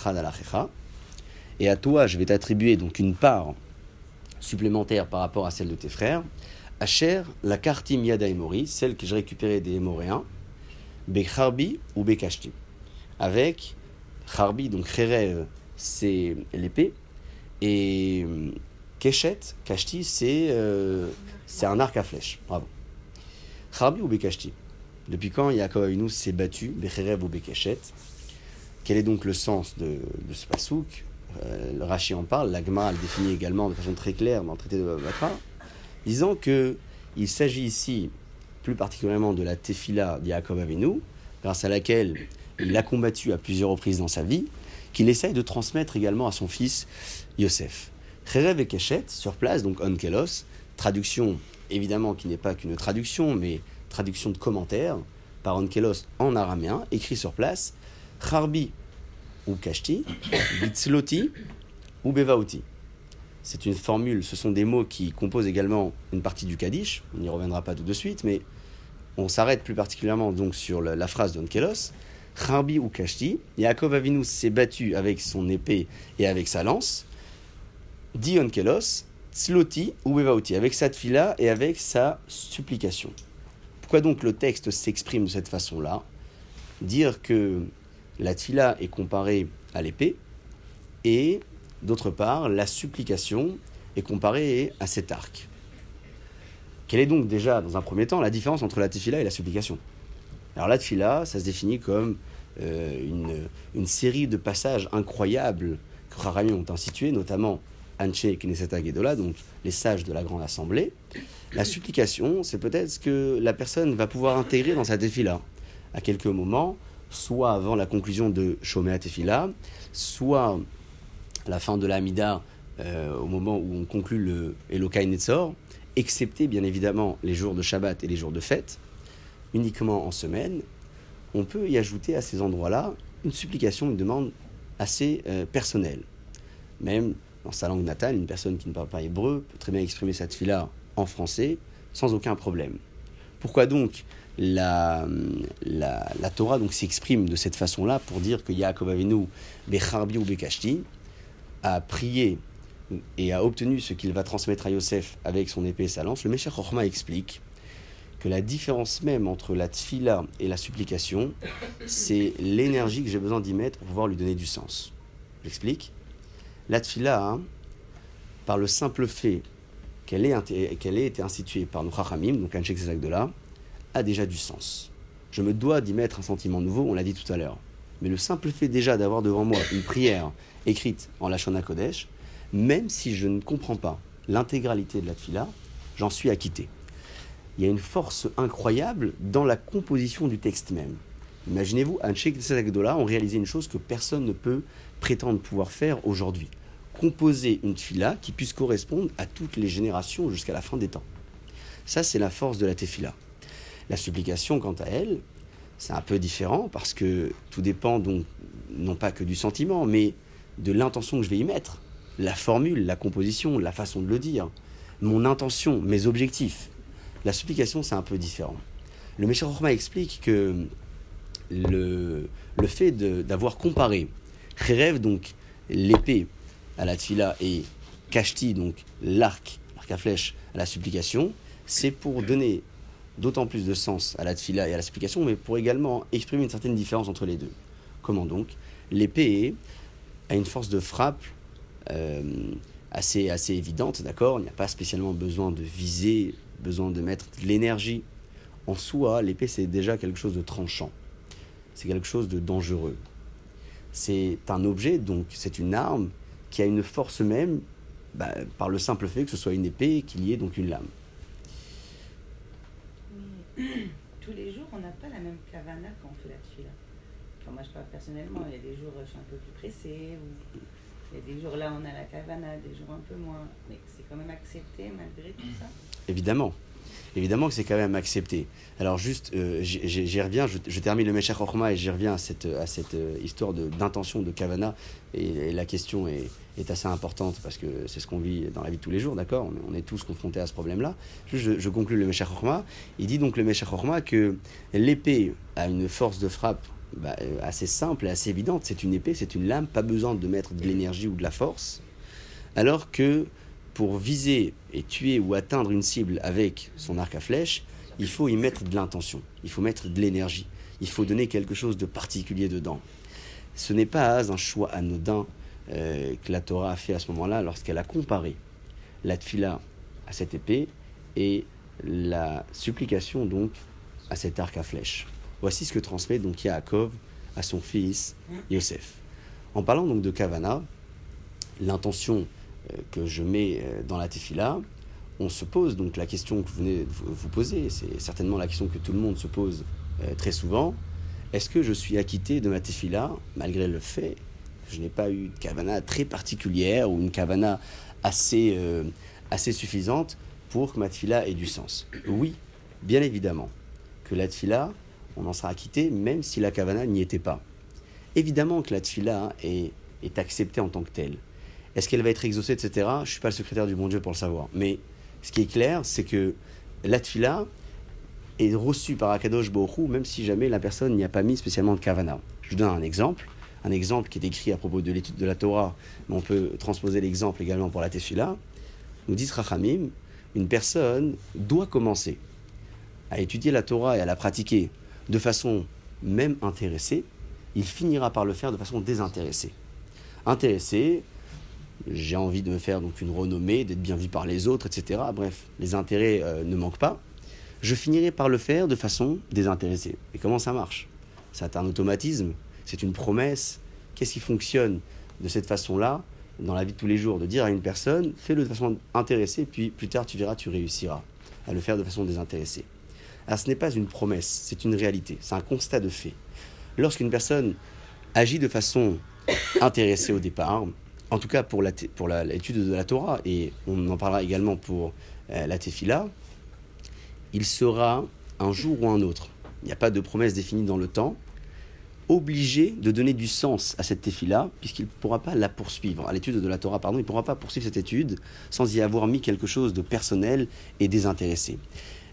et à toi je vais t'attribuer donc une part supplémentaire par rapport à celle de tes frères. Asher, la kartim yada emori, celle que j'ai récupérée des Émoréens, Bekharbi ou Bekashti. Avec Kharbi, donc Kherev, c'est l'épée, et Keshet, Kashti, c'est euh, c'est un arc à flèche. Bravo. Kharbi ou Bekashti Depuis quand Yaakov Avinu s'est battu, Becherev ou Bekeshet? Quel est donc le sens de, ce pasouk? Euh, en parle, l'Agma le définit également de façon très claire dans le traité de Batra disant que il s'agit ici plus particulièrement de la tefila d'Yaakov Avinu, grâce à laquelle il a combattu à plusieurs reprises dans sa vie, qu'il essaye de transmettre également à son fils Yosef. Cherev et Keshet, sur place, donc Onkelos, traduction évidemment qui n'est pas qu'une traduction, mais traduction de commentaires par Onkelos en araméen, écrit sur place, Charbi ou Kashti, Bitzloti ou Bevauti. C'est une formule, ce sont des mots qui composent également une partie du Kaddish, on n'y reviendra pas tout de suite, mais on s'arrête plus particulièrement donc sur la, phrase d'Onkelos. Charbi ou Kashti, Yaakov Avinu s'est battu avec son épée et avec sa lance. Dit Onkelos, Tzloti ou Bevauti, avec sa tfila et avec sa supplication. Pourquoi donc le texte s'exprime de cette façon-là? Dire que la tfila est comparée à l'épée et D'autre part, la supplication est comparée à cet arc. Quelle est donc déjà, dans un premier temps, la différence entre la tefila et la supplication? Alors la tefila, ça se définit comme euh, une, série de passages incroyables que Rahamim ont institués, notamment Anche Knesset Gedola, donc les sages de la Grande Assemblée. La supplication, c'est peut-être ce que la personne va pouvoir intégrer dans sa tefila à quelques moments, soit avant la conclusion de Shomea Tefila, soit la fin de l'Amida, euh, au moment où on conclut le Elokai Netzor, excepté bien évidemment les jours de Shabbat et les jours de fête, uniquement en semaine, on peut y ajouter à ces endroits-là une supplication, une demande assez euh, personnelle. Même dans sa langue natale, une personne qui ne parle pas hébreu peut très bien exprimer cette fila en français sans aucun problème. Pourquoi donc la, la, la Torah donc s'exprime de cette façon-là pour dire que Yaakov Avinu, Becharbi ou Bekashti, a prié et a obtenu ce qu'il va transmettre à Yosef avec son épée et sa lance, le Meshach Chochma explique que la différence même entre la tfila et la supplication, c'est l'énergie que j'ai besoin d'y mettre pour pouvoir lui donner du sens. J'explique. La tfila, hein, par le simple fait qu'elle ait, qu'elle ait été instituée par nos chachamim, donc un de là, a déjà du sens. Je me dois d'y mettre un sentiment nouveau, on l'a dit tout à l'heure. Mais le simple fait déjà d'avoir devant moi une prière écrite en Lachona Kodesh, même si je ne comprends pas l'intégralité de la tfila, j'en suis acquitté. Il y a une force incroyable dans la composition du texte même. Imaginez-vous, Anshek Tzedakdola ont réalisé une chose que personne ne peut prétendre pouvoir faire aujourd'hui. Composer une tfila qui puisse correspondre à toutes les générations jusqu'à la fin des temps. Ça, c'est la force de la tefila. La supplication, quant à elle, c'est un peu différent parce que tout dépend donc non pas que du sentiment, mais de l'intention que je vais y mettre. La formule, la composition, la façon de le dire, mon intention, mes objectifs. La supplication, c'est un peu différent. Le Meshach explique que le, le fait d'avoir comparé Kherev, donc l'épée à la tfila, et Kashti, donc l'arc arc à flèche à la supplication, c'est pour donner d'autant plus de sens à la tfila et à la supplication, mais pour également exprimer une certaine différence entre les deux. Comment donc L'épée a une force de frappe euh, assez, assez évidente, d'accord Il n'y a pas spécialement besoin de viser, besoin de mettre de l'énergie. En soi, l'épée, c'est déjà quelque chose de tranchant. C'est quelque chose de dangereux. C'est un objet, donc c'est une arme qui a une force même bah, par le simple fait que ce soit une épée et qu'il y ait donc une lame. Tous les jours, on n'a pas la même kavana quand on fait la tfila. Enfin, moi, je parle personnellement, il y a des jours, je suis un peu plus pressée, il y a des jours là, on a la kavana, des jours un peu moins. Mais c'est quand même accepté malgré tout ça Évidemment. Évidemment que c'est quand même accepté. Alors juste, euh, j'y reviens, je, termine le Meshach et j'y reviens à cette, à cette euh, histoire d'intention de, Kavana. Et, la question est, est, assez importante parce que c'est ce qu'on vit dans la vie de tous les jours, d'accord? On, est tous confrontés à ce problème-là. Je, je conclus le Meshach. Il dit donc le Meshach que l'épée a une force de frappe bah, euh, assez simple et assez évidente. C'est une épée, c'est une lame, pas besoin de mettre de l'énergie ou de la force. Alors que pour viser et tuer ou atteindre une cible avec son arc à flèche, il faut y mettre de l'intention, il faut mettre de l'énergie, il faut donner quelque chose de particulier dedans. Ce n'est pas un choix anodin euh, que la Torah a fait à ce moment-là lorsqu'elle a comparé la tfila à cette épée et la supplication donc à cet arc à flèche. Voici ce que transmet donc Yaakov à son fils Yosef. En parlant donc de Kavana, l'intention que je mets euh, dans la tefila, on se pose donc la question que vous venez vous poser, c'est certainement la question que tout le monde se pose euh, très souvent. Est-ce que je suis acquitté de ma tefila malgré le fait que je n'ai pas eu de kavana très particulière ou une kavana assez, assez suffisante pour que ma tefila ait du sens? Oui, bien évidemment que la tefila on en sera acquitté même si la kavana n'y était pas. Évidemment que la tfila est, est acceptée en tant que telle. Est-ce qu'elle va être exaucée, etc. Je ne suis pas le secrétaire du bon Dieu pour le savoir. Mais ce qui est clair, c'est que la tfila est reçue par Akadosh Borou, même si jamais la personne n'y a pas mis spécialement de kavana. Je vous donne un exemple. Un exemple qui est écrit à propos de l'étude de la Torah, mais on peut transposer l'exemple également pour la tefila. Nous dit Rachamim, une personne doit commencer à étudier la Torah et à la pratiquer de façon même intéressée, il finira par le faire de façon désintéressée. Intéressé, j'ai envie de me faire donc une renommée, d'être bien vu par les autres, etc. Bref, les intérêts euh, ne manquent pas. Je finirai par le faire de façon désintéressée. Et comment ça marche? C'est un automatisme, c'est une promesse. Qu'est-ce qui fonctionne de cette façon-là dans la vie de tous les jours? De dire à une personne, fais-le de façon intéressée, puis plus tard tu verras, tu réussiras à le faire de façon désintéressée. Alors ce n'est pas une promesse, c'est une réalité, c'est un constat de fait. Lorsqu'une personne agit de façon intéressée au départ, en tout cas pour l'étude de la Torah, et on en parlera également pour euh, la Tefila, il sera un jour ou un autre, il n'y a pas de promesse définie dans le temps, obligé de donner du sens à cette Tefila, puisqu'il ne pourra pas la poursuivre. À l'étude de la Torah, pardon, il ne pourra pas poursuivre cette étude sans y avoir mis quelque chose de personnel et désintéressé.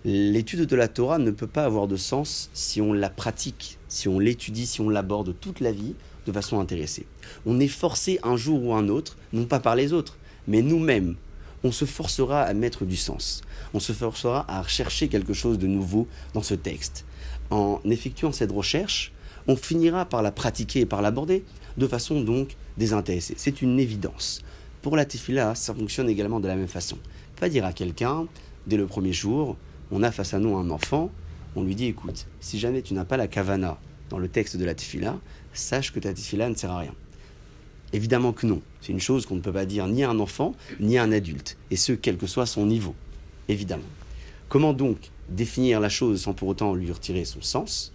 L'étude de la Torah ne peut pas avoir de sens si on la pratique, si on l'étudie, si on l'aborde toute la vie de façon intéressée. On est forcé un jour ou un autre, non pas par les autres, mais nous-mêmes, on se forcera à mettre du sens. On se forcera à rechercher quelque chose de nouveau dans ce texte. En effectuant cette recherche, on finira par la pratiquer et par l'aborder de façon donc désintéressée. C'est une évidence. Pour la tefila, ça fonctionne également de la même façon. Pas dire à quelqu'un, dès le premier jour, on a face à nous un enfant, on lui dit écoute, si jamais tu n'as pas la kavana dans le texte de la tefila, sache que ta tefila ne sert à rien. Évidemment que non. C'est une chose qu'on ne peut pas dire ni à un enfant, ni à un adulte, et ce, quel que soit son niveau. Évidemment. Comment donc définir la chose sans pour autant lui retirer son sens?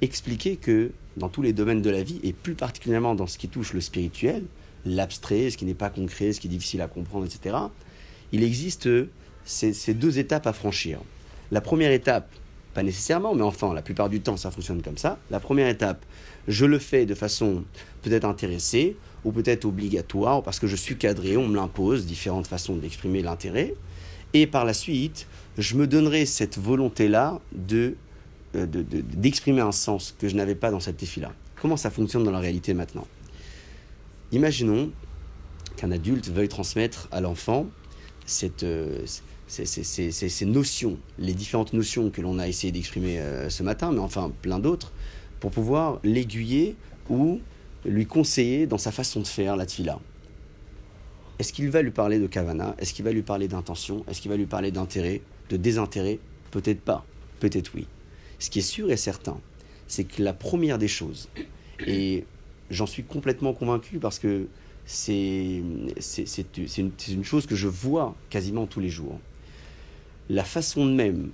Expliquer que dans tous les domaines de la vie, et plus particulièrement dans ce qui touche le spirituel, l'abstrait, ce qui n'est pas concret, ce qui est difficile à comprendre, etc., il existe ces deux étapes à franchir. La première étape, pas nécessairement, mais enfin, la plupart du temps, ça fonctionne comme ça. La première étape, je le fais de façon peut-être intéressée ou peut-être obligatoire parce que je suis cadré, on me l'impose, différentes façons d'exprimer l'intérêt. Et par la suite, je me donnerai cette volonté-là de, euh, d'exprimer un sens que je n'avais pas dans cette défi-là. Comment ça fonctionne dans la réalité maintenant? Imaginons qu'un adulte veuille transmettre à l'enfant cette, euh, ces, notions, les différentes notions que l'on a essayé d'exprimer euh, ce matin, mais enfin plein d'autres, pour pouvoir l'aiguiller ou lui conseiller dans sa façon de faire la tfila. Est-ce qu'il va lui parler de kavana? Est-ce qu'il va lui parler d'intention? Est-ce qu'il va lui parler d'intérêt De désintérêt? Peut-être pas, peut-être oui. Ce qui est sûr et certain, c'est que la première des choses, et j'en suis complètement convaincu parce que c'est une, une chose que je vois quasiment tous les jours. La façon même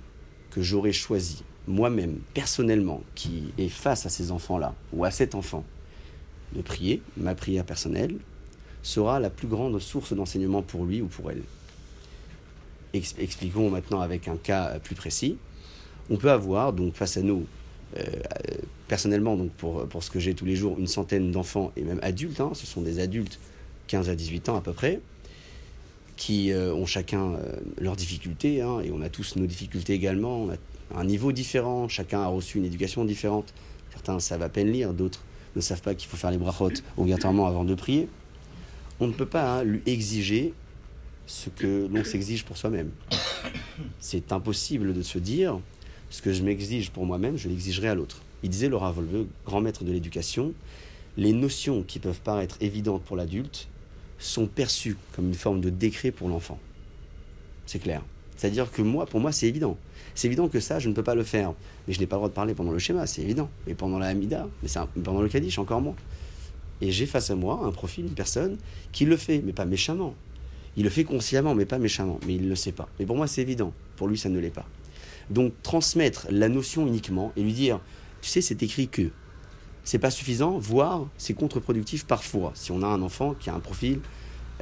que j'aurais choisi moi-même, personnellement, qui est face à ces enfants-là, ou à cet enfant, de prier, ma prière personnelle, sera la plus grande source d'enseignement pour lui ou pour elle. Ex- expliquons maintenant avec un cas plus précis. On peut avoir donc face à nous, euh, euh, personnellement, donc pour, pour ce que j'ai tous les jours, une centaine d'enfants et même adultes, hein, ce sont des adultes 15 à 18 ans à peu près, qui euh, ont chacun euh, leurs difficultés, hein, et on a tous nos difficultés également, un niveau différent, chacun a reçu une éducation différente. Certains savent à peine lire, d'autres ne savent pas qu'il faut faire les brachot obligatoirement avant de prier. On ne peut pas hein, lui exiger ce que l'on s'exige pour soi-même. C'est impossible de se dire ce que je m'exige pour moi-même, je l'exigerai à l'autre. Il disait Laura Volveux, grand maître de l'éducation, les notions qui peuvent paraître évidentes pour l'adulte sont perçues comme une forme de décret pour l'enfant. C'est clair. C'est-à-dire que moi, pour moi, c'est évident. C'est évident que ça, je ne peux pas le faire. Mais je n'ai pas le droit de parler pendant le schéma, c'est évident. Mais pendant la Hamida, mais pendant le Kaddish, encore moins. Et j'ai face à moi un profil, une personne qui le fait, mais pas méchamment. Il le fait consciemment, mais pas méchamment. Mais il ne le sait pas. Mais pour moi, c'est évident. Pour lui, ça ne l'est pas. Donc, transmettre la notion uniquement et lui dire, tu sais, c'est écrit que. C'est pas suffisant, voire c'est contre-productif parfois. Si on a un enfant qui a un profil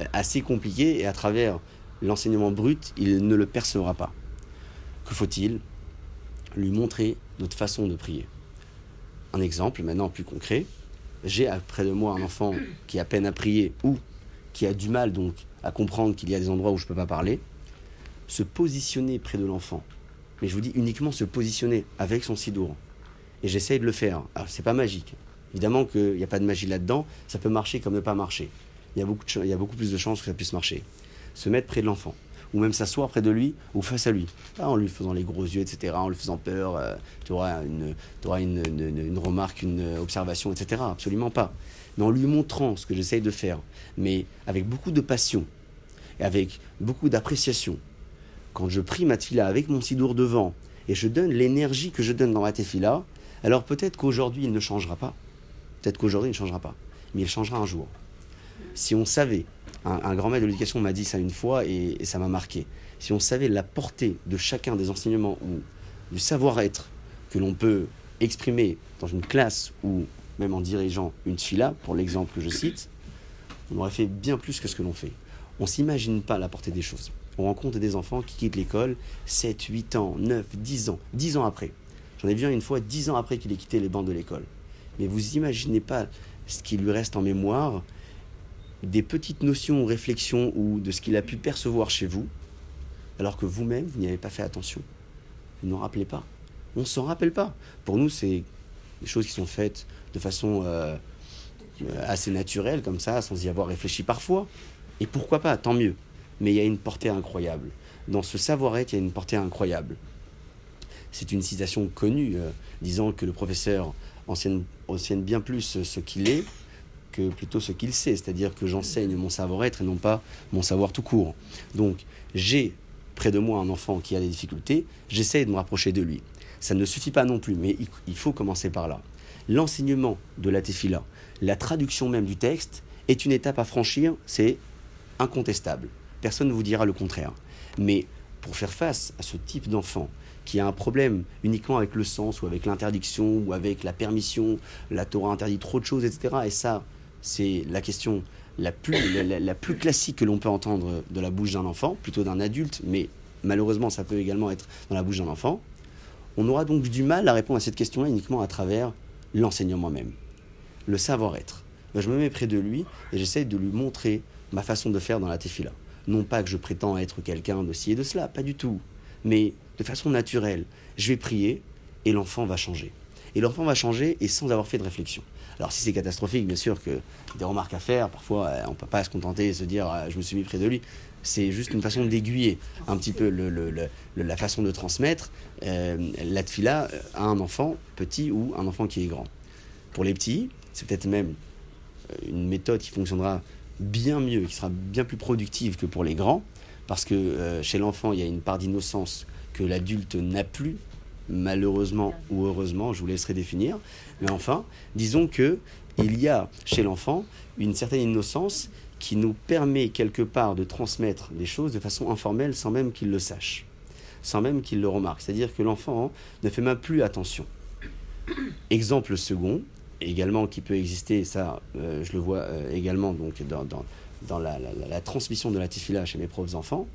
euh, assez compliqué et à travers l'enseignement brut, il ne le percevra pas. Faut-il Lui montrer notre façon de prier? Un exemple maintenant plus concret. J'ai près de moi un enfant qui a peine à prier ou qui a du mal donc à comprendre qu'il y a des endroits où je ne peux pas parler. Se positionner près de l'enfant. Mais je vous dis uniquement se positionner avec son sidour. Et j'essaye de le faire. Alors c'est pas magique. Évidemment qu'il n'y a pas de magie là-dedans. Ça peut marcher comme ne pas marcher. Il y a beaucoup, il y a beaucoup plus de chances que ça puisse marcher. Se mettre près de l'enfant. Ou même s'asseoir près de lui ou face à lui. Pas en lui faisant les gros yeux, etc. En lui faisant peur. euh, tu auras, une, une, remarque, une observation, etc. Absolument pas. Mais en lui montrant ce que j'essaye de faire. Mais avec beaucoup de passion. Et avec beaucoup d'appréciation. Quand je prie ma avec mon sidour devant. Et je donne l'énergie que je donne dans ma tefila. Alors peut-être qu'aujourd'hui il ne changera pas. Peut-être qu'aujourd'hui il ne changera pas. Mais il changera un jour. Si on savait, un, grand maître de l'éducation m'a dit ça une fois et, ça m'a marqué. Si on savait la portée de chacun des enseignements ou du savoir-être que l'on peut exprimer dans une classe ou même en dirigeant une fila, pour l'exemple que je cite, on aurait fait bien plus que ce que l'on fait. On s'imagine pas la portée des choses. On rencontre des enfants qui quittent l'école 7, 8 ans, 9, 10 ans, 10 ans après. J'en ai vu un une fois 10 ans après qu'il ait quitté les bancs de l'école. Mais vous imaginez pas ce qui lui reste en mémoire, des petites notions ou réflexions ou de ce qu'il a pu percevoir chez vous, alors que vous-même, vous n'y avez pas fait attention. Vous n'en rappelez pas. On ne s'en rappelle pas. Pour nous, c'est des choses qui sont faites de façon euh, euh, assez naturelle, comme ça, sans y avoir réfléchi parfois. Et pourquoi pas, tant mieux. Mais il y a une portée incroyable. Dans ce savoir-être, il y a une portée incroyable. C'est une citation connue, euh, disant que le professeur enseigne, enseigne bien plus ce qu'il est plutôt ce qu'il sait. C'est-à-dire que j'enseigne mon savoir-être et non pas mon savoir tout court. Donc, j'ai près de moi un enfant qui a des difficultés, j'essaie de me rapprocher de lui. Ça ne suffit pas non plus, mais il faut commencer par là. L'enseignement de la tefila, la traduction même du texte, est une étape à franchir, c'est incontestable. Personne ne vous dira le contraire. Mais pour faire face à ce type d'enfant qui a un problème uniquement avec le sens ou avec l'interdiction ou avec la permission, la Torah interdit trop de choses, etc. Et ça, c'est la question la plus, la, la- la plus classique que l'on peut entendre de la bouche d'un enfant, plutôt d'un adulte, mais malheureusement ça peut également être dans la bouche d'un enfant. On aura donc du mal à répondre à cette question-là uniquement à travers l'enseignement même, le savoir-être. Ben, je me mets près de lui et j'essaie de lui montrer ma façon de faire dans la tefila. Non pas que je prétends être quelqu'un de ci et de cela, pas du tout. Mais de façon naturelle, je vais prier et l'enfant va changer. Et l'enfant va changer et sans avoir fait de réflexion. Alors si c'est catastrophique, bien sûr que des remarques à faire, parfois euh, on ne peut pas se contenter et se dire euh, je me suis mis près de lui. C'est juste une façon d'aiguiller un petit peu la façon de transmettre euh, la tfila à un enfant petit ou un enfant qui est grand. Pour les petits, c'est peut-être même une méthode qui fonctionnera bien mieux, qui sera bien plus productive que pour les grands, parce que chez l'enfant, il y a une part d'innocence que l'adulte n'a plus, malheureusement ou heureusement, je vous laisserai définir. Mais enfin, disons que il y a chez l'enfant une certaine innocence qui nous permet quelque part de transmettre des choses de façon informelle sans même qu'il le sache, sans même qu'il le remarque. C'est-à-dire que l'enfant ne fait même plus attention. Exemple second, également qui peut exister, ça euh, je le vois euh, également donc dans, la, transmission de la tifila chez mes propres enfants,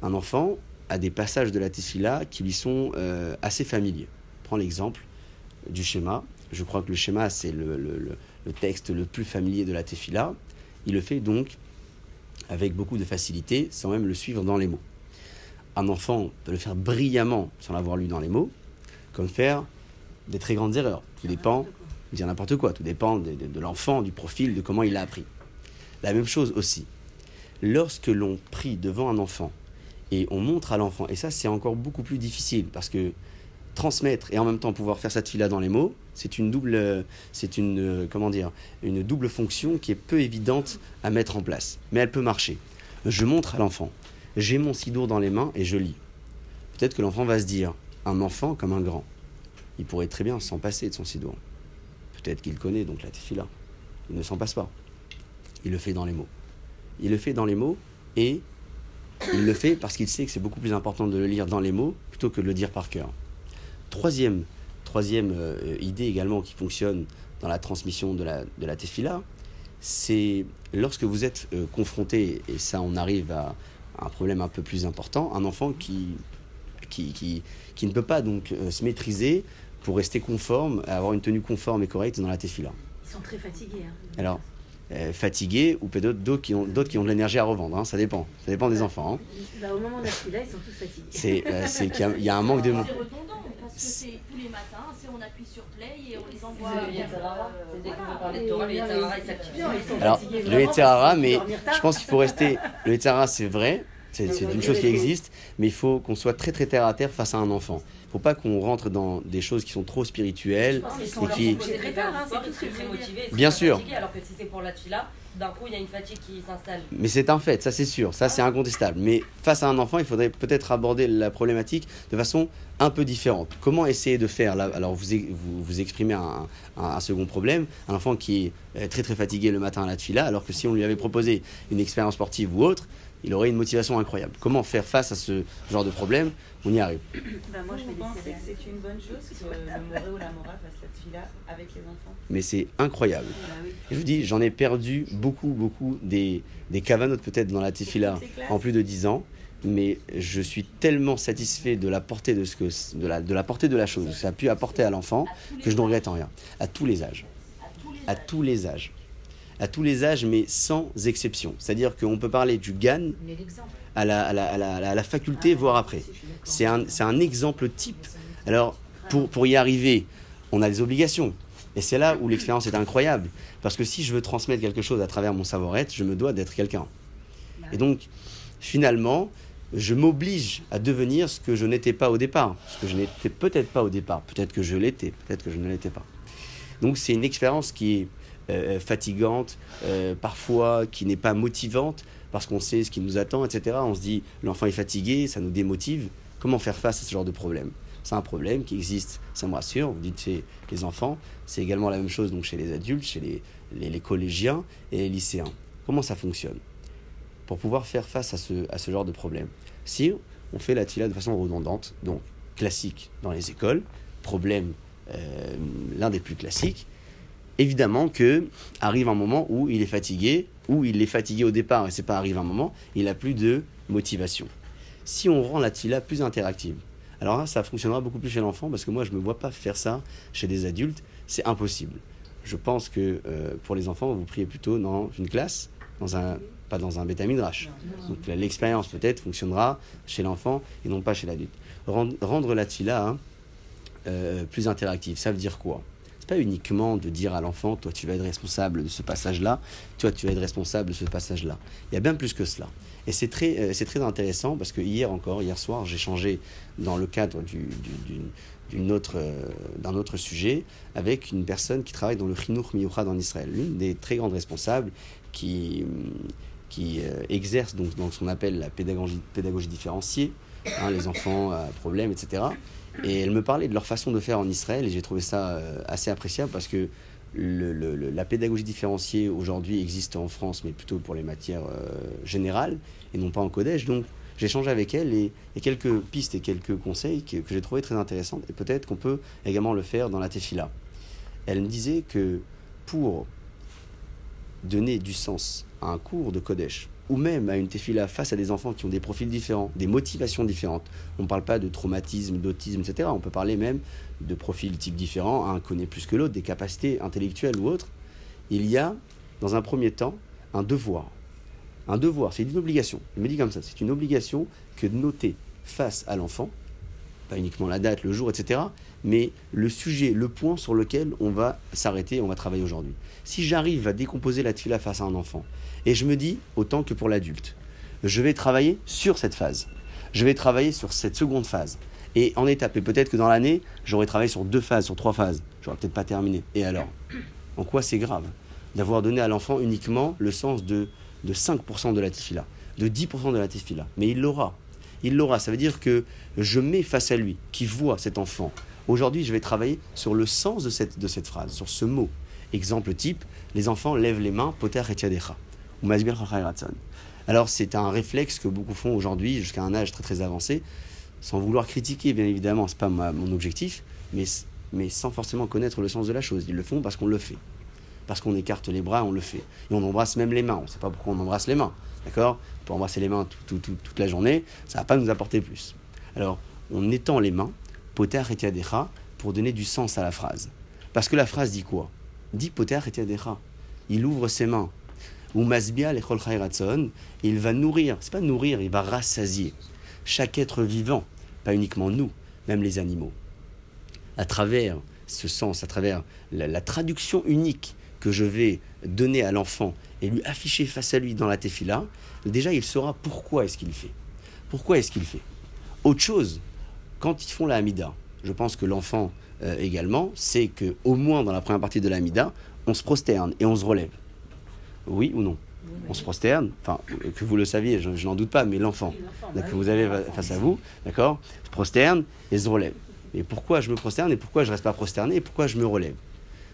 un enfant a des passages de la tifila qui lui sont euh, assez familiers. Prends l'exemple du schéma. Je crois que le schéma, c'est le, le, le, texte le plus familier de la tefila. Il le fait donc avec beaucoup de facilité, sans même le suivre dans les mots. Un enfant peut le faire brillamment sans l'avoir lu dans les mots, comme faire des très grandes erreurs. Tout dépend, dire n'importe quoi, tout dépend de, de, de l'enfant, du profil, de comment il l'a appris. La même chose aussi. Lorsque l'on prie devant un enfant et on montre à l'enfant, et ça c'est encore beaucoup plus difficile parce que transmettre et en même temps pouvoir faire cette fila dans les mots, c'est une double, c'est une comment dire, une double fonction qui est peu évidente à mettre en place, mais elle peut marcher. Je montre à l'enfant, j'ai mon sidour dans les mains et je lis. Peut-être que l'enfant va se dire, un enfant comme un grand, il pourrait très bien s'en passer de son sidour. Peut-être qu'il connaît donc la tefila, il ne s'en passe pas. Il le fait dans les mots. Il le fait dans les mots et il le fait parce qu'il sait que c'est beaucoup plus important de le lire dans les mots plutôt que de le dire par cœur. Troisième, troisième euh, idée également qui fonctionne dans la transmission de la, de la tefila, c'est lorsque vous êtes euh, confronté, et ça on arrive à, à, un problème un peu plus important, un enfant qui, qui, qui, qui ne peut pas donc euh, se maîtriser pour rester conforme, avoir une tenue conforme et correcte dans la tefila. Ils sont très fatigués. Hein. Alors, euh, fatigués ou peut-être d'autres qui ont d'autres qui ont de l'énergie à revendre. Hein, ça dépend. Ça dépend des enfants. Hein. Bah, au moment de la ils sont tous fatigués. C'est euh, c'est qu'il y, y, a un manque de. Parce que c'est tous les matins. On appuie sur play et on les envoie. Alors le Yetzerara, mais je pense qu'il faut rester. Le Yetzerara, c'est vrai. C'est une chose qui existe, mais il faut qu'on soit très très terre à terre face à un enfant. Il ne faut pas qu'on rentre dans des choses qui sont trop spirituelles et qui. Bien sûr. Alors que si c'est pour la tchila, d'un coup il y a une fatigue qui s'installe. Mais c'est un fait, ça c'est sûr, ça c'est incontestable. Mais face à un enfant, il faudrait peut-être aborder la problématique de façon un peu différente. Comment essayer de faire Alors vous, vous, vous exprimez un, un, second problème, un enfant qui est très très fatigué le matin à la tchila, alors que si on lui avait proposé une expérience sportive ou autre, il aurait une motivation incroyable. Comment faire face à ce genre de problème? On y arrive. [COUGHS] Bah moi, je pensez que c'est une bonne chose que le moré ou la mora fasse la tefila avec les enfants? Mais c'est incroyable. Et je vous dis, j'en ai perdu beaucoup, beaucoup des, des cavanotes peut-être dans la tefila en plus de 10 ans. Mais je suis tellement satisfait de la portée de, ce que, de, la, de la portée de la chose, que ça a pu apporter à l'enfant, que je ne regrette en rien. À tous les âges. À tous les âges à tous les âges, mais sans exception. C'est-à-dire qu'on peut parler du GAN à la, à la, à la, à la faculté, voire après. C'est un, un exemple type. Alors, pour, pour y arriver, on a des obligations. Et c'est là où l'expérience est incroyable. Parce que si je veux transmettre quelque chose à travers mon savoir-être, je me dois d'être quelqu'un. Et donc, finalement, je m'oblige à devenir ce que je n'étais pas au départ. Ce que je n'étais peut-être pas au départ. Peut-être que je l'étais, peut-être que je ne l'étais pas. Donc, c'est une expérience qui est fatigante, euh, parfois qui n'est pas motivante, parce qu'on sait ce qui nous attend, etc. On se dit, l'enfant est fatigué, ça nous démotive. Comment faire face à ce genre de problème? C'est un problème qui existe, ça me rassure. Vous dites chez les enfants, c'est également la même chose donc chez les adultes, chez les, les, les collégiens et les lycéens. Comment ça fonctionne? Pour pouvoir faire face à ce, à ce genre de problème. Si on fait la tila de façon redondante, donc classique dans les écoles, problème euh, l'un des plus classiques, évidemment que arrive un moment où il est fatigué, ou il est fatigué au départ et c'est pas arrive un moment, il a plus de motivation. Si on rend la tila plus interactive, alors ça fonctionnera beaucoup plus chez l'enfant parce que moi je me vois pas faire ça chez des adultes, c'est impossible. Je pense que euh, pour les enfants, vous priez plutôt dans une classe, pas dans un bêta midrash. Donc l'expérience peut-être fonctionnera chez l'enfant et non pas chez l'adulte. Rendre, rendre la tila hein, euh, plus interactive, ça veut dire quoi? Pas uniquement de dire à l'enfant, toi tu vas être responsable de ce passage-là, toi tu vas être responsable de ce passage-là. Il y a bien plus que cela. Et c'est très, euh, très intéressant parce que hier encore, hier soir, j'ai changé dans le cadre du, du- d'une- d'une autre, euh, d'un autre sujet avec une personne qui travaille dans le Chinuch Miyuchad en Israël, l'une des très grandes responsables qui, hum, qui euh, exerce donc dans ce qu'on appelle la pédagogie, pédagogie différenciée, hein, les enfants à problème, etc. Et elle me parlait de leur façon de faire en Israël et j'ai trouvé ça euh, assez appréciable parce que la pédagogie différenciée aujourd'hui existe en France, mais plutôt pour les matières euh, générales et non pas en Codège. Donc j'ai échangé avec elle et, et quelques pistes et quelques conseils que, que j'ai trouvé très intéressantes et peut-être qu'on peut également le faire dans la tefila. Elle me disait que pour donner du sens à un cours de Kodesh ou même à une tefila face à des enfants qui ont des profils différents, des motivations différentes. On ne parle pas de traumatisme, d'autisme, etc. On peut parler même de profils types différents, un connaît plus que l'autre, des capacités intellectuelles ou autres. Il y a, dans un premier temps, un devoir. Un devoir, c'est une obligation. Il me dit comme ça, c'est une obligation que de noter face à l'enfant, pas uniquement la date, le jour, etc., mais le sujet, le point sur lequel on va s'arrêter, on va travailler aujourd'hui. Si j'arrive à décomposer la tefila face à un enfant, et je me dis, autant que pour l'adulte, je vais travailler sur cette phase. Je vais travailler sur cette seconde phase. Et en étape, et peut-être que dans l'année, j'aurais travaillé sur deux phases, sur trois phases. J'aurais peut-être pas terminé. Et alors En quoi c'est grave D'avoir donné à l'enfant uniquement le sens de, de 5% de la tefila, de 10% de la tefila? Mais il l'aura. Il l'aura. Ça veut dire que je mets face à lui, qui voit cet enfant. Aujourd'hui, je vais travailler sur le sens de cette, de cette phrase, sur ce mot. Exemple type, les enfants lèvent les mains, poter et tiadecha, ou masbir ratson. Alors c'est un réflexe que beaucoup font aujourd'hui jusqu'à un âge très très avancé, sans vouloir critiquer bien évidemment, c'est pas mon objectif, mais, mais sans forcément connaître le sens de la chose. Ils le font parce qu'on le fait. Parce qu'on écarte les bras, on le fait. Et on embrasse même les mains. On ne sait pas pourquoi on embrasse les mains. D'accord? On peut embrasser les mains tout- tout- toute la journée, ça ne va pas nous apporter plus. Alors, on étend les mains, poter et tiadecha, pour donner du sens à la phrase. Parce que la phrase dit quoi? Dit poter et tiadecha. Il ouvre ses mains. Ou masbia ratzon, il va nourrir, c'est pas nourrir, il va rassasier chaque être vivant, pas uniquement nous, même les animaux. À travers ce sens, à travers la, la traduction unique que je vais donner à l'enfant et lui afficher face à lui dans la tefila, déjà il saura pourquoi est-ce qu'il fait. Pourquoi est-ce qu'il fait? Autre chose, quand ils font la Hamida, je pense que l'enfant euh, également sait que au moins dans la première partie de la Hamida, on se prosterne et on se relève. Oui ou non On se prosterne, enfin, que vous le saviez, je, je n'en doute pas, mais l'enfant bah que vous avez face à vous, d'accord Se prosterne et se relève. Et pourquoi je me prosterne et pourquoi je reste pas prosterné et pourquoi je me relève?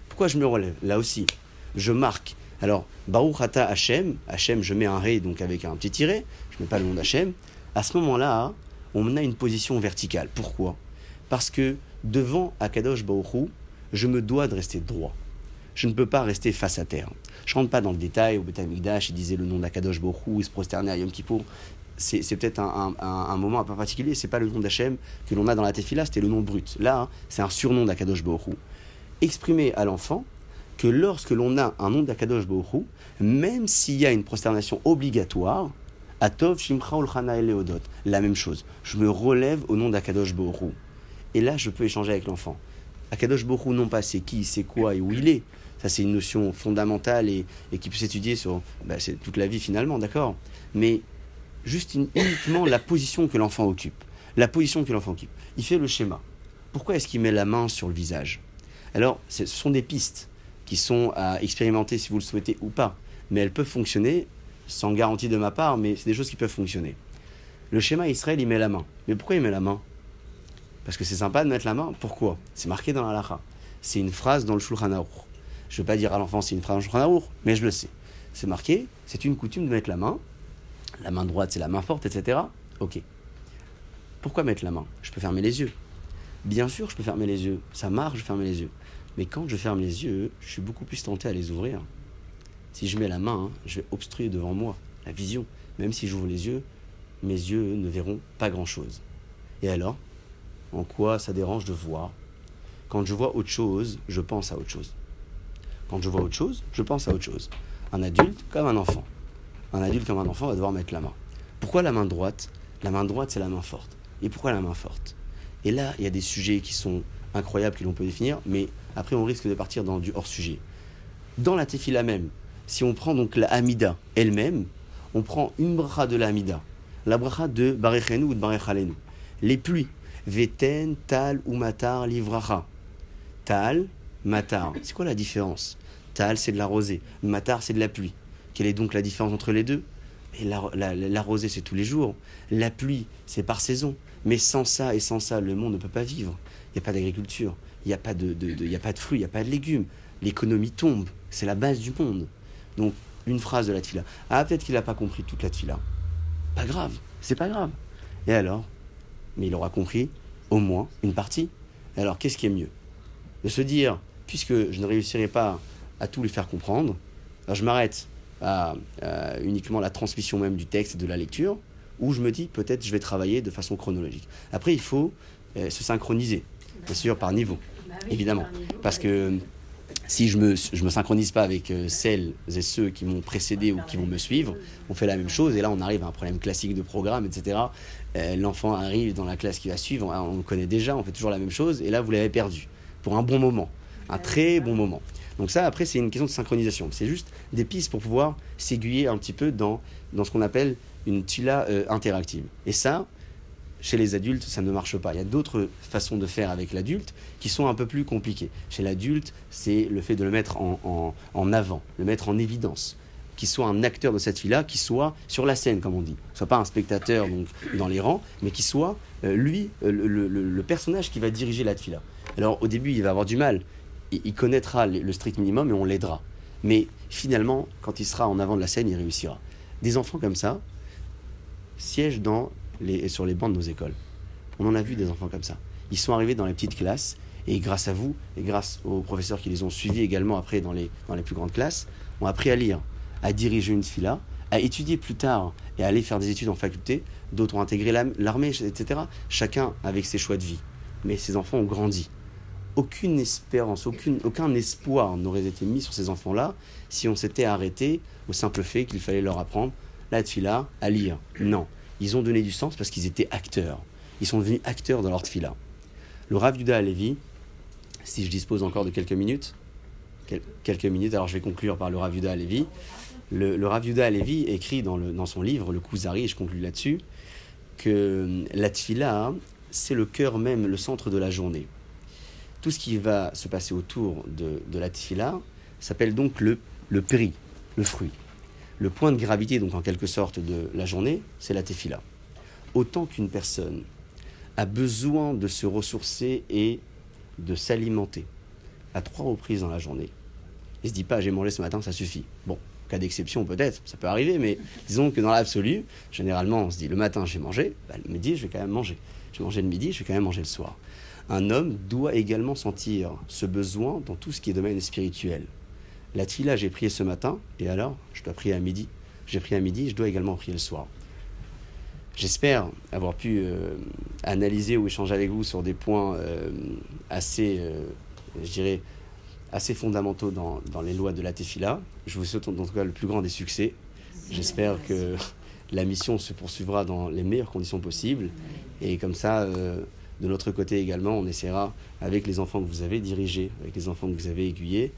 Pourquoi je me relève? Là aussi, je marque. Alors, Baruch Ata Hashem, Hashem, je mets un ré donc avec un petit tiret, je mets pas le nom d'Hachem. À ce moment-là, on a une position verticale. Pourquoi? Parce que devant Akadosh Baruch Hu, je me dois de rester droit. Je ne peux pas rester face à terre. Je rentre pas dans le détail. Au Beth Amikdash, il disait le nom d'Akadosh Hu, il se prosternait à Yom Kippour. C'est peut-être un, moment un peu particulier. C'est pas le nom d'Hachem que l'on a dans la Tefila, c'était le nom brut. Là, hein, c'est un surnom d'Akadosh Hu. Exprimer à l'enfant que lorsque l'on a un nom d'Akadosh Hu, même s'il y a une prosternation obligatoire, Atov Shimcha Ulchana Eleodot, la même chose. Je me relève au nom d'Akadosh Hu. Et là, je peux échanger avec l'enfant. Akadosh Hu, non pas c'est qui, c'est quoi et où il est. Ça, c'est une notion fondamentale et, qui peut s'étudier sur bah, toute la vie finalement, d'accord? Mais juste uniquement la position que l'enfant occupe. La position que l'enfant occupe. Il fait le schéma. Pourquoi est-ce qu'il met la main sur le visage? Alors, ce sont des pistes qui sont à expérimenter si vous le souhaitez ou pas. Mais elles peuvent fonctionner, sans garantie de ma part, mais c'est des choses qui peuvent fonctionner. Le schéma Israël, il met la main. Mais pourquoi il met la main? Parce que c'est sympa de mettre la main. Pourquoi? C'est marqué dans la halakha. C'est une phrase dans le Shulchan Aruch. Je ne vais pas dire à l'enfant c'est une Aruch, mais je le sais. C'est marqué, c'est une coutume de mettre la main. La main droite, c'est la main forte, etc. Ok. Pourquoi mettre la main? Je peux fermer les yeux. Bien sûr, je peux fermer les yeux. Ça marche, je ferme les yeux. Mais quand je ferme les yeux, je suis beaucoup plus tenté à les ouvrir. Si je mets la main, hein, je vais obstruer devant moi la vision. Même si j'ouvre les yeux, mes yeux ne verront pas grand-chose. Et alors? En quoi ça dérange de voir? Quand je vois autre chose, je pense à autre chose. Quand je vois autre chose, je pense à autre chose. Un adulte comme un enfant. Un adulte comme un enfant va devoir mettre la main. Pourquoi la main droite? La main droite, c'est la main forte. Et pourquoi la main forte? Et là, il y a des sujets qui sont incroyables que l'on peut définir, mais après on risque de partir dans du hors-sujet. Dans la tefila même, si on prend donc la Hamida elle-même, on prend une bracha de la Hamida, la bracha de Barechenu ou de Barechalenu. Les pluies, Veten, Tal ou Matar, Livracha. Tal, Matar. C'est quoi la différence? Tal, c'est de la rosée. Matar, c'est de la pluie. Quelle est donc la différence entre les deux? Et la, rosée, c'est tous les jours. La pluie, c'est par saison. Mais sans ça et sans ça, le monde ne peut pas vivre. Il n'y a pas d'agriculture, il n'y a, pas de, de- fruits, il n'y a pas de légumes. L'économie tombe. C'est la base du monde. Donc, une phrase de la tfila. Ah, peut-être qu'il n'a pas compris toute la tfila. Pas grave, c'est pas grave. Et alors? Mais il aura compris au moins une partie. Alors, qu'est-ce qui est mieux? De se dire, puisque je ne réussirai pas à tout lui faire comprendre, alors je m'arrête à, uniquement la transmission même du texte et de la lecture, ou je me dis, peut-être je vais travailler de façon chronologique. Après, il faut euh, se synchroniser, bien sûr, par niveau. Bah Évidemment. Parce que si je me, je me synchronise pas avec euh, celles et ceux qui m'ont précédé ou qui vont me suivre, on fait la même chose et là on arrive à un problème classique de programme, etc. Euh, L'enfant arrive dans la classe qui va suivre, on, on le connaît déjà, on fait toujours la même chose et là vous l'avez perdu pour un bon moment, un très bon moment. Donc ça après c'est une question de synchronisation, c'est juste des pistes pour pouvoir s'aiguiller un petit peu dans, dans ce qu'on appelle une tula euh, interactive. Et ça, chez les adultes, ça ne marche pas. Il y a d'autres façons de faire avec l'adulte qui sont un peu plus compliquées. Chez l'adulte, c'est le fait de le mettre en, en- en avant, le mettre en évidence, qu'il soit un acteur de cette fille-là, qu'il soit sur la scène, comme on dit. Soit pas un spectateur donc, dans les rangs, mais qu'il soit, euh, lui, euh, le- le personnage qui va diriger la fille-là. Alors, au début, il va avoir du mal. Il, connaîtra le strict minimum et on l'aidera. Mais finalement, quand il sera en avant de la scène, il réussira. Des enfants comme ça siègent sur les bancs de nos écoles. On en a vu des enfants comme ça. Ils sont arrivés dans les petites classes et grâce à vous et grâce aux professeurs qui les ont suivis également après dans les, dans les plus grandes classes, ont appris à lire, à diriger une fila, à étudier plus tard et à aller faire des études en faculté. D'autres ont intégré l'armée, etc. Chacun avec ses choix de vie. Mais ces enfants ont grandi. Aucune espérance, aucun espoir n'aurait été mis sur ces enfants-là si on s'était arrêté au simple fait qu'il fallait leur apprendre la tfila à lire. Non. Ils ont donné du sens parce qu'ils étaient acteurs. Ils sont devenus acteurs dans leur tfila. Le Rav Yuda Alevi, si je dispose encore de quelques minutes, quel- quelques minutes, alors je vais conclure par le Rav Yuda Alevi. Le, le Rav Yuda Alevi écrit dans son livre, Le Kuzari, et je conclue là-dessus, que la tfila, c'est le cœur même, le centre de la journée. Tout ce qui va se passer autour de, la tfila s'appelle donc le, le péri, le fruit. Le point de gravité, donc en quelque sorte, de la journée, c'est la tefila. Autant qu'une personne a besoin de se ressourcer et de s'alimenter à trois reprises dans la journée, il se dit pas j'ai mangé ce matin, ça suffit. Bon, cas d'exception peut-être, ça peut arriver, mais disons que dans l'absolu, généralement on se dit le matin j'ai mangé, bah, le midi je vais quand même manger. J'ai mangé le midi, je vais quand même manger le soir. Un homme doit également sentir ce besoin dans tout ce qui est domaine spirituel. La tfila, j'ai prié ce matin, et alors Je dois prier à midi. J'ai prié à midi, je dois également prier le soir. J'espère avoir pu euh, analyser ou échanger avec vous sur des points euh, assez, euh, je dirais, assez fondamentaux dans, dans les lois de la tefila. Je vous souhaite en tout cas le plus grand des succès. J'espère que la mission se poursuivra dans les meilleures conditions possibles. Et comme ça, de notre côté également, on essaiera, avec les enfants que vous avez dirigés, avec les enfants que vous avez aiguillés,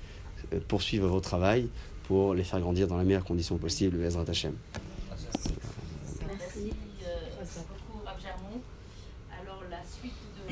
euh, poursuivre votre travail pour les faire grandir dans les meilleures conditions possibles. Bezrat Hashem.